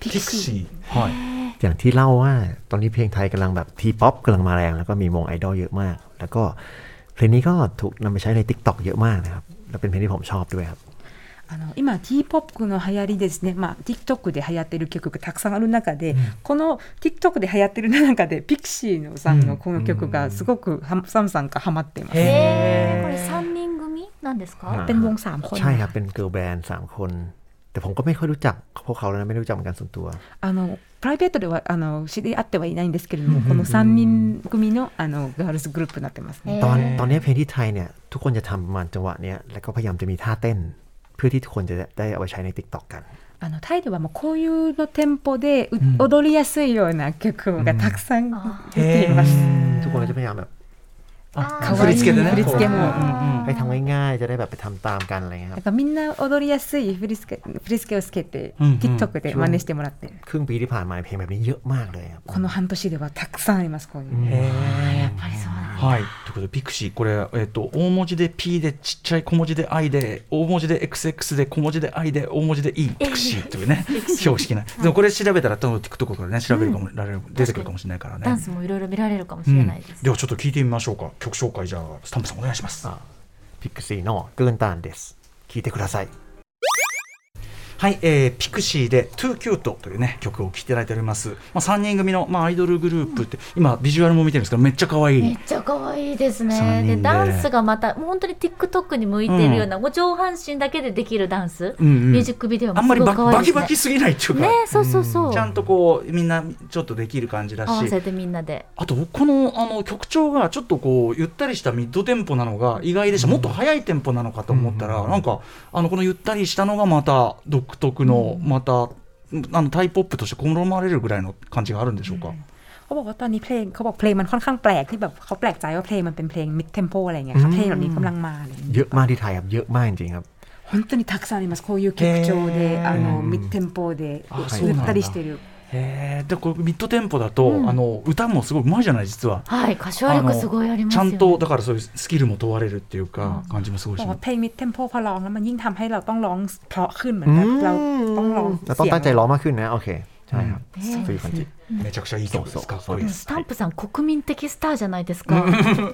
Speaker 5: ピ
Speaker 3: ピクシー。はい。
Speaker 4: อย่างที่เล่าว่าตอนนี้เพลงไทยกำลังแบบทีป๊อปกำลังมาแรง แล้วก็มีวงไอดอลเยอะมาก แล้วก็เพลงนี้ก็ถูกนำไปใช้ใน t ิ k t o k เยอะมากนะครับ และเป็นเพลงที่ผมชอบด้วยครับ
Speaker 5: あの今 T-POP の流行りですね、まあ、TikTok で流行ってる曲がたくさんある中で、この TikTok で流行ってる中でピクシーのさんのこの曲がすごくはサムさんがハマっています。
Speaker 2: えー、これ三人組なんですか、
Speaker 4: อ่า
Speaker 5: เป็นวงสามคน
Speaker 4: ใช่ครับ เป็นเกิร์ลแบนด์สามคน แต่ผมก็ไม่ค่อยรู้จักพวกเขาแล้วนะไม่รู้จักเหมือนกันส่วนตัว
Speaker 5: あのプライベートではあの知り合ってはいないんですけれども、この3人組のあのガールズグループになってますね。
Speaker 4: ตอนตอนนี้เพลงที่ไทยเนี่ย ทุกคนจะทำประมาณจังหวะเนี้ยแล้วก็พยายามจะมีท่าเต้น เพื่อที่ทุกคนจะได้เอาไปใช้ใน t ิ k t o k กัน
Speaker 5: あのタイではもうこういうのテンポで、う踊りやすいような曲がたくさん出ています。
Speaker 4: ทุกคนก็จะพยายามแบบ
Speaker 3: あ 振り付けでね。
Speaker 5: 振り付けも
Speaker 3: こううんうん
Speaker 4: ให้ทำง่ายๆ จะได้แบบไปทำตามกันอะไรเงี้ยค
Speaker 5: な
Speaker 4: รับ
Speaker 5: んかみんな踊りやすい振り付け振り付けをつけて、
Speaker 3: うんうん
Speaker 5: TikTok で真似してもらってる。
Speaker 4: ครึ่งปีที่ผ่านมาเพลงแบบนี้เยอะมากเลยครับ
Speaker 5: この半年ではたくさんあります、こういう。
Speaker 3: へー
Speaker 2: やっぱりそうなんだ
Speaker 3: はい、ということでピクシー。これ、えっと大文字で P でちっちゃい小文字で I で大文字で XX で小文字で I で大文字で E ピクシーというね標識な。でもこれ調べたら多分 TikTok からね調べるかも、られる出てくるかもしれないからね。
Speaker 2: ダンスもいろいろ見られるかもし
Speaker 3: うん
Speaker 2: れないです、
Speaker 3: ではちょっと聞いてみましょうか。曲紹介じゃあスタンプさんお願いします。
Speaker 4: あピクシーのเกินต้านです。聞いてください
Speaker 3: はい、えー、ピクシーで「 Too Cute」というね曲を聴いていただいております、まあ、3人組の、まあ、アイドルグループって、今ビジュアルも見てるんですけどめっちゃ可愛い。
Speaker 2: めっちゃ可愛いです
Speaker 3: 三
Speaker 2: ね。
Speaker 3: 人で。
Speaker 2: でダンスがまたもう本当に TikTok に向いているような、もう上半身だけでできるダンス、
Speaker 3: うんうん。
Speaker 2: ミュージックビデオも
Speaker 3: あんますり
Speaker 2: ごい
Speaker 3: ババキ
Speaker 2: 可愛いですね。
Speaker 3: バキすぎないっていうか、
Speaker 2: ねそうそうそう。
Speaker 3: ちゃんとこうみんなちょっとできる感じだし。
Speaker 2: 合わせてみんなで。
Speaker 3: あとこのあの曲調がちょっとこうゆったりしたミッドテンポなのが意外でした、もっと速いテンポなのかと思ったら、なんかあのこのゆったりしたのがまた独特の、またあのタイポップとして好まれるぐらいの感じがあるんでしょうか。
Speaker 5: เขาบอกว่าตอนนี้เพลงเขาบอกเพลงมันค่อนข้างแปลกที่แบบเขาแปลกใจว่าเพลงมันเป็นเพลงมิดเทมโปอะไรอย่างเงี้ยค่ะเพลงเหล่านี้กำลังมาอะไรอย่าง
Speaker 4: เย
Speaker 5: เงี้ย
Speaker 4: อะมากที่ไทยครับเยอะมากจริงๆครับ
Speaker 5: 本当にたくさんありますこういう曲調
Speaker 3: へ
Speaker 5: で
Speaker 3: ー
Speaker 5: あのミッドテンポで
Speaker 3: あ
Speaker 5: ゆったりしてる
Speaker 3: へえでこれミッドテンポだと、
Speaker 2: うん
Speaker 3: あの歌もすごいうまいじゃない実は。
Speaker 2: はい歌唱力すごいあります
Speaker 3: ちゃ
Speaker 2: よね
Speaker 3: んとだからそういうスキルも問われるっていうか、
Speaker 2: うん
Speaker 3: 感じもすごいし
Speaker 5: บอก
Speaker 3: ま
Speaker 5: ว่า
Speaker 3: す。
Speaker 5: เพลงมิดเทมโพพอร้องแล้วมันยิ่งทำให้เราต้องร้องเพราะขึ้นเหมือนแบบเราต้องร้อง
Speaker 4: เราต้อง
Speaker 5: เสียง
Speaker 4: ตั้งใจร้องมากขึ้นนะโอเคใช่ครับ
Speaker 2: うん
Speaker 4: そういう感じ
Speaker 3: めちゃくちゃいい曲です。かっこいいです。
Speaker 2: スタンプさん、国民的スターじゃないですか。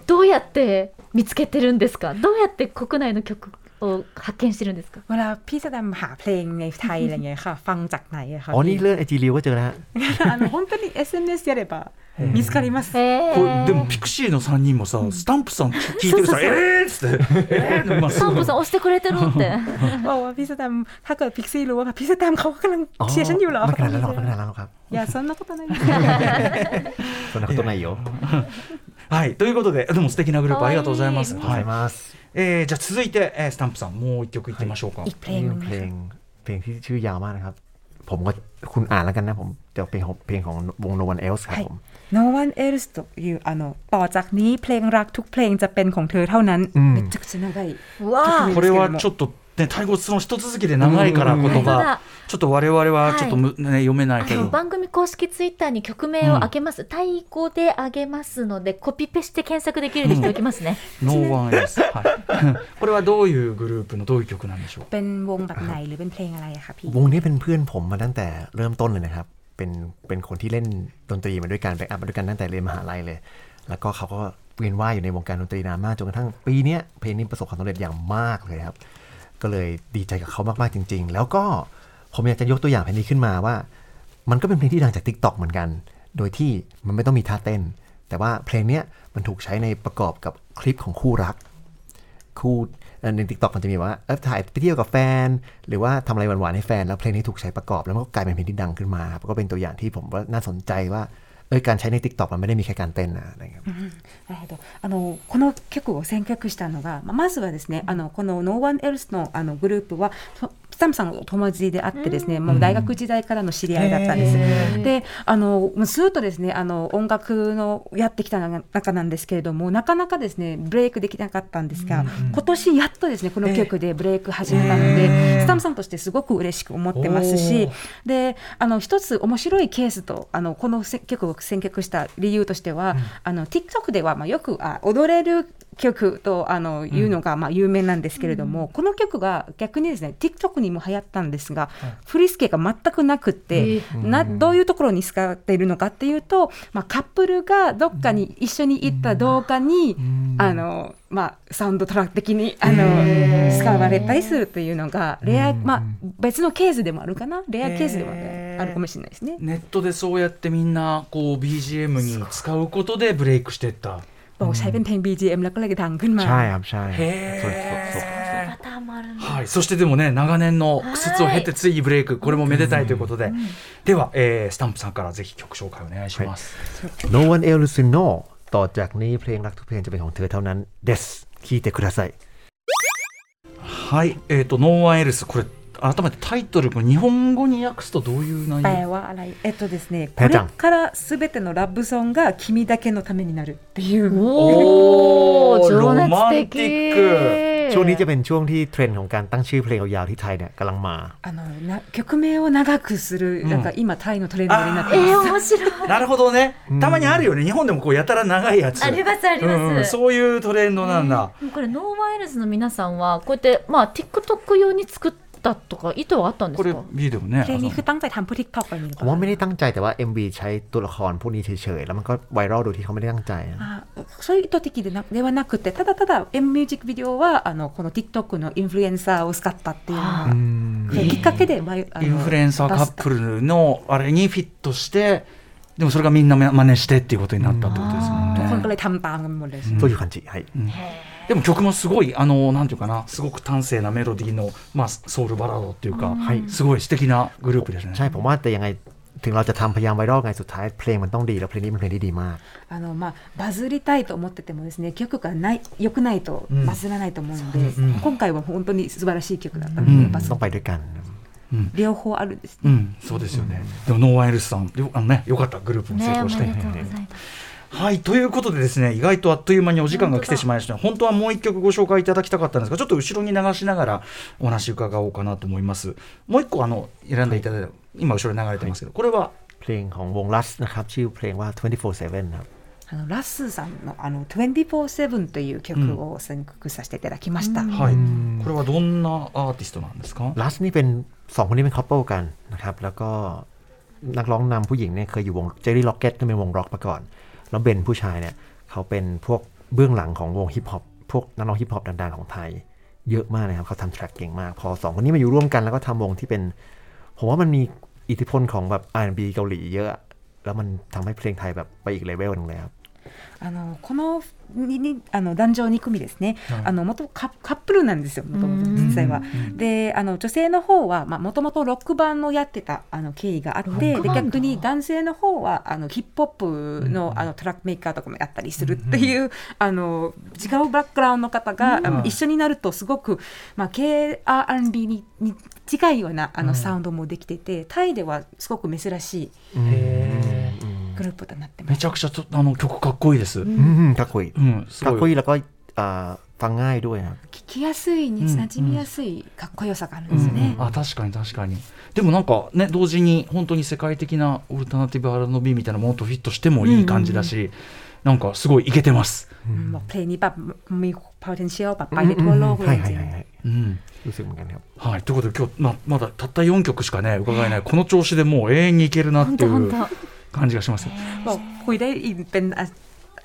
Speaker 2: どうやって見つけてるんですか。どうやって国内の曲 を発見してるんですか。
Speaker 5: เวลาพี่แสดงหาเพลงในไทยอะไรเงี้ยค่ะ ฟังจากไหนอะคะ
Speaker 4: อ๋อนี่เลื่อนไอจีริวก็เจอแล้วฮะ
Speaker 5: あの本当に SNS やれば見つかります。
Speaker 2: へ
Speaker 3: これでもピクシーの3人もさ、スタンプさん聞いてるさ、えーっつって、えーまあ
Speaker 2: スタンプさん押してくれてるって。
Speaker 5: บอกว่าพี่แสดงถ้าเกิดพิกซี่รู้ว่าพี่แสดงเขากำลัง
Speaker 4: อ๋อ
Speaker 5: เชียร์ฉันอยู่เหรอ
Speaker 4: ไม่ขนาดนั้นหรอกไม่ขนาดนั้นหรอกครับ
Speaker 5: อย่าそんなことないです
Speaker 4: そんなことないよ
Speaker 3: はい、ということで、でも素敵なグループありがとうございます。
Speaker 4: ありがとうござい
Speaker 3: はい、
Speaker 4: ます
Speaker 3: えーじゃあ続いて、えースタンプさん、もう一曲いってみましょうか。
Speaker 5: อีกเพลงหนึง
Speaker 4: เพลงเพลงที่ชื่อยาวมากนะครับ ผมก็คุณอ่านแล้วกันนะผมจะเป็นของเพลงของวง No One Else ครับผม
Speaker 5: No one else というあのต่อจากนี้เพลงรักทุกเพลงจะเป็นของเธอเท่านั้น
Speaker 4: อืม
Speaker 5: めちゃくちゃ長い
Speaker 2: わあ。
Speaker 3: これはちょっと ね、タイ語その一続きで長いから
Speaker 4: うん
Speaker 3: 言
Speaker 2: 本当だ
Speaker 3: 葉、ちょっと我々はちょっとむ、ね、読めないけど。
Speaker 2: あの番組公式ツイッターに曲名をあげます、タイ語であげますのでコピペして検索できるようにしておきますね、
Speaker 3: No one else。はい。これはどういうグループのどういう曲なんでしょう。
Speaker 5: เป็นวงแบบไหนหรือเป็นเพลงอะไรอะคะพี่
Speaker 4: วงนี้เป็นเพื่อนผมมาตั้งแต่เริ่มต้นเลยนะครับ เป็นเป็นคนที่เล่นดนตรีมาด้วยกันแบ็กอัพมาด้วยกันตั้งแต่เรียนมหาลัยเลย แล้วก็เขาก็เวียนว่ายอยู่ในวงการดนตรีนานมากจนกระทั่งปีเนี้ยเพลงนี้ประสบความสำเร็จอย่างมากเลยครับ ก็เลยดีใจกับเขามากๆจริง ๆ แล้วก็ผมอยากจะยกตัวอย่างเพลงนี้ขึ้นมาว่า มันก็เป็นเพลงที่ดังจาก Tik t o อกเหมือนกัน โดยที่มันไม่ต้องมีท่าเต้น แต่ว่าเพลงเนี้ยมันถูกใช้ในประกอบกับคลิปของคู่รัก คู่ในทิกตอกมันจะมีว่าเออถ่ายไปเที่ยวกับแฟน หรือว่าทำอะไรหวานๆให้แฟน แล้วเพลงนี้ถูกใช้ประกอบแล้วมันก็กลายเป็นเพลงที่ดังขึ้นมาครับก็เป็นตัวอย่างที่ผมว่าน่าสนใจว่า การใช้ในทิกตอกมันไม่ได้มีแค่การเต้นนะอะไรเงี้ย
Speaker 5: なるほどあのこの曲を選曲したのが、まあまずはですねあのこの No One Else のあのグループはとス タムさんのお友達であってですね、もう大学時代からの知り合いだったんです。であのもうずっとですねあの音楽のやってきた中なんですけれどもなかなかですねブレイクできなかったんですが、今年やっとですねこの曲でブレイク始めたので、スタムさんとしてすごく嬉しく思ってますしであの一つ面白いケースとあのこの曲を選曲した理由としては、あの TikTok ではまあよくあ踊れる曲とあのいうのがまあ有名なんですけれども、この曲が逆にですね TikTok にも流行ったんですが、振り付けが全くなくって、などういうところに使っているのかっていうと、まあ、カップルがどっかに一緒に行った動画に、あのまあ、サウンドトラック的にあの使われたりするというのがレア、まあ、別のケースでもあるかな？レアケースでもあるかもしれないですね。
Speaker 3: ネットでそうやってみんなこう BGM に使うことでブレイクしていった。
Speaker 5: บอกใช้เป็ BGM แล้วก็เลยดั
Speaker 3: はい、そしてでもね長年の苦節を経てついにブレイクこれもめでたいということで、では、えー、スタンプさんからぜひ曲紹介お願いします「はい、
Speaker 4: No one else」と「จากนี้เพลงรักทุกเพลง」จะเป็นของเธอเท่านั้นです。聴いてください。
Speaker 3: はいえっ、と「No one else」これ改めてタイトルこれ日本語に訳すとどういう内
Speaker 5: แปล
Speaker 3: 容？
Speaker 5: ว่าอะไรえっとですねこれ
Speaker 4: ペアちゃん
Speaker 5: からすべてのラブソングが君だけのためになるっていう
Speaker 2: おお情
Speaker 3: ロマン
Speaker 2: 熱
Speaker 3: ティッ
Speaker 2: 的
Speaker 4: ช่วงนี้จะเป็นช่วงที่เทรนด์ของการตั้งชื่อเพลงยาวๆที่ไทยเนี่ยกำลังมา
Speaker 5: あのな曲名を長くする、なんか今タイのトレンドになって
Speaker 2: えー、
Speaker 5: ます。
Speaker 2: 面白い
Speaker 3: なるほどね。たまにあるよね。日本でもこうやたら長いやつ。
Speaker 2: ありますあります、
Speaker 3: うんうんそういうトレンドなんだ。
Speaker 2: でもこれノーワイルズの皆さんはこうやってまあ TikTok 用に作っ たとか意図はあったんで
Speaker 3: これ
Speaker 2: すか
Speaker 3: ビデオね。
Speaker 5: เพลงนี้คือตั้งใจทำเพื่อ TikTok ไปนี่หรือ
Speaker 4: ผ
Speaker 5: เป
Speaker 4: มว่า
Speaker 5: ล่า
Speaker 4: ไม่ได้ตั้งใจแต่ว่า MV ใช้ตัวละครพวกนี้เฉยๆ แล้วมันก็ไวรัลโดยที่เขาไม่ได้ตั้งใจอะ
Speaker 5: あそういう意図的でなではなくてただただ M ミュージックビデオはあのこの TikTok のインフルエンサーを使ったっていうのが
Speaker 3: いい
Speaker 5: きっかけでワイあの
Speaker 3: インフルエンサーカップ
Speaker 5: 出し
Speaker 3: ルのあれにフィットして、でもそれがみんな真似してっていうことになったってことですもん
Speaker 5: たทุกคนก็เล
Speaker 3: ね。
Speaker 5: ยทำตามกันหมดเลย
Speaker 4: そういう感じはい
Speaker 3: でも曲もすごいあのなんていうかな、すごく端正なメロディーのまあソウルバラードっていうか、すごい素敵なグループですね。
Speaker 4: ใช่ผมว่าแต่ยังไงถึงเราจะทำพยายามไวรัลไงสุดท้ายเพลงมันต้องดีแล้วเพลงนี้เป็นเพลงที่ดีมาก
Speaker 5: あのまあバズりたいと思っててもですね曲がない良くないと
Speaker 3: うん
Speaker 5: バズらないと思うので、
Speaker 3: うん
Speaker 5: 今回は本当に素晴らしい曲だったので、
Speaker 3: うん
Speaker 5: バズ
Speaker 4: ต้องไปด้วยกัน
Speaker 5: 両方あるんですね。
Speaker 3: うん、そうですよね。でもノーワンエルスさん、よあのね、よかったグループも成
Speaker 2: ねお
Speaker 3: 功して。
Speaker 2: めでとうございます
Speaker 3: はいということでですね意外とあっという間にお時間が来てしまいました本当はもう一曲ご紹介いただきたかったんですがちょっと後ろに流しながらお話伺おうかなと思いますもう一個あの選んでいただいた今後ろに流れてますけどこれは
Speaker 4: เพลงของวงลัสนะครับ ชื่อเพลงว่า 24/7 ครับ
Speaker 5: あのラッスーさんのあの24/7という曲を選曲させていただきました。
Speaker 3: はいこれはどんなアーティストなんですか
Speaker 4: ลัสนี่เป็นสองคนนี้เป็นคัพเปิลกันนะครับ แล้วก็นักร้องนำผู้หญิงเนี่ยเคยอยู่วงเจอรี่ล็อกเก็ตก็เป็นวงร็อกมาก่อน แล้วเบนผู้ชายเนี่ยเขาเป็นพวกเบื้องหลังของวงฮิปฮอปพวกนักร้องฮิปฮอปดังๆของไทย เยอะมากเลยครับเขาทำแทร็กเก่งมาก พอสองคนนี้มาอยู่ร่วมกันแล้วก็ทำวงที่เป็น ผมว่ามันมีอิทธิพลของแบบ R&B เกาหลีเยอะ แล้วมันทำให้เพลงไทยแบบไปอีกเลเวลหนึงเลยครับ
Speaker 5: あのこのに にあの男女2組ですね、あの元カカップルなんですよ、もともと実際は。で、あの女性の方はまあもともとロックバンドをやってたあの経緯があって、で逆に男性の方はあのヒップホップのあのトラックメーカーとかもやったりするっていう、あの違うバックグラウンドの方が、あの一緒になるとすごくまあ K&R&B にに近いようなあのサウンドもできてて、タイではすごく珍しいグループとなってます。
Speaker 3: めちゃくちゃとあの曲かっこいいです。う
Speaker 4: うんんかっこいい
Speaker 3: うん、す
Speaker 4: かっこ
Speaker 3: ごい。
Speaker 4: いいแล้วก็อ่าฟังง่ายด้วยครับ
Speaker 5: 聞きやすいに
Speaker 3: うん
Speaker 5: 馴染みやすいかっこよさがあるんですね。
Speaker 3: あ確かに確かにでもなんかね同時に本当に世界的なオルタナティブ R&B みたいなものとフィットしてもいい感じだし、なんかすごいイケてます、
Speaker 5: บอกเพลงนี้แบบมี potential แบบไปได้ทั่วโลกเล
Speaker 4: はい
Speaker 5: ย
Speaker 4: は
Speaker 5: จ
Speaker 4: い
Speaker 5: ริ
Speaker 4: は
Speaker 5: ง
Speaker 4: いはい
Speaker 3: うん
Speaker 4: รู้สึกเหมือนกันครับ
Speaker 3: はい、ということで今日、ままだたった4曲しかね伺えないこの調子でもう永遠にいけるなっていう
Speaker 2: 本当本
Speaker 3: 感じがします。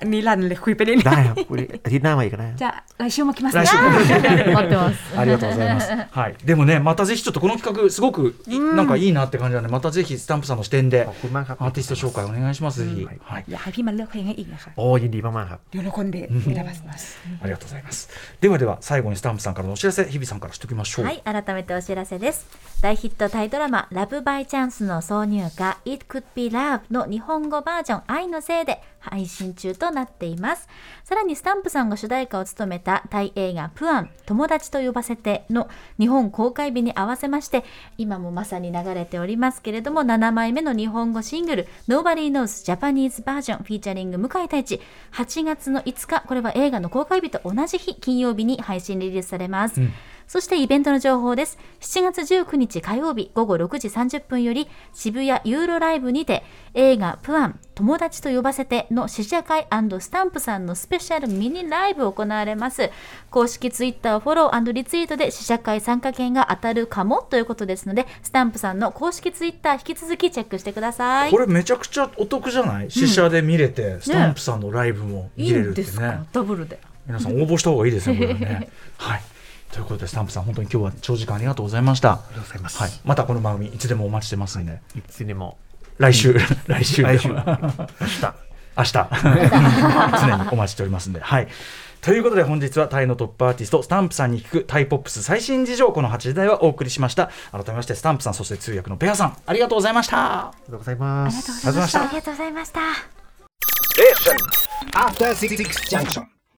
Speaker 5: ๆบอกคุยได้อีกเป็นอ่ะนิรันดร์เลยคุยไปเรื่อย
Speaker 4: ได้ครับคุยอาทิตย์หน้ามาอีกก็ได้
Speaker 5: ๆじゃあ来週も来ます
Speaker 3: 来週も
Speaker 2: 待ってます。
Speaker 3: ありがとうございます。はい、でもね、またぜひちょっとこの企画すごくいなんかいいなって感じなんで、またぜひスタンプさんの視点で
Speaker 4: ขอบคุณมากครับ
Speaker 3: アーティスト紹介お願いします。ぜひ、はい、
Speaker 5: อยากให้พี่มาเลือกเพลงให้อีกนะคะ
Speaker 4: โอ้ยินดีมากๆครับ
Speaker 5: 喜んで選ばせます
Speaker 3: ありがとうございます。ではでは最後にスタンプさんからのお知らせ、日比さんからしておきましょう。
Speaker 2: はい、改めてお知らせです。大ヒットタイドラマ、ラブバイチャンスの挿入歌、It Could Be Love の日本語バージョン、愛のせいで配信中と なっています。さらにスタンプさんが主題歌を務めたタイ映画、プアン、友達と呼ばせての日本公開日に合わせまして、今もまさに流れておりますけれども、7枚目の日本語シングル、Nobody Knows Japanese Version フィーチャリング向井太一、8月の5日、これは映画の公開日と同じ日、金曜日に配信リリースされます。そしてイベントの情報です。7月19日火曜日午後6時30分より渋谷ユーロライブにて映画プアン友達と呼ばせての試写会スタンプさんのスペシャルミニライブ行われます。公式ツイッターフォローリツイートで試写会参加券が当たるかもということですので、スタンプさんの公式ツイッター引き続きチェックしてください
Speaker 3: こ。れめちゃくちゃお得じゃない、試写で見れて、スタンプさんのライブも見れるってね。
Speaker 2: ダブルで。
Speaker 3: 皆さん応募した方がいいですよ、これはね。はい。ということで、スタンプさん、本当に今日は長時間ありがとうございました。
Speaker 4: ありがとうございます。
Speaker 3: はい。またこの番組、いつでもお待ちしてますんで、
Speaker 4: いつでも。
Speaker 3: 来週、来週、
Speaker 4: 来週
Speaker 3: 明
Speaker 4: 明日。
Speaker 3: 日、常にお待ちしておりますんで、はい。ということで本日はタイのトップアーティストスタンプさんに聞くタイポップス最新事情この8時台はお送りしました。改めましてスタンプさんそして通訳のペアさん。ありがとうございました。
Speaker 4: ありがとうございます。
Speaker 2: ありがとうございました。ありがとうございました。
Speaker 1: After Six Junction.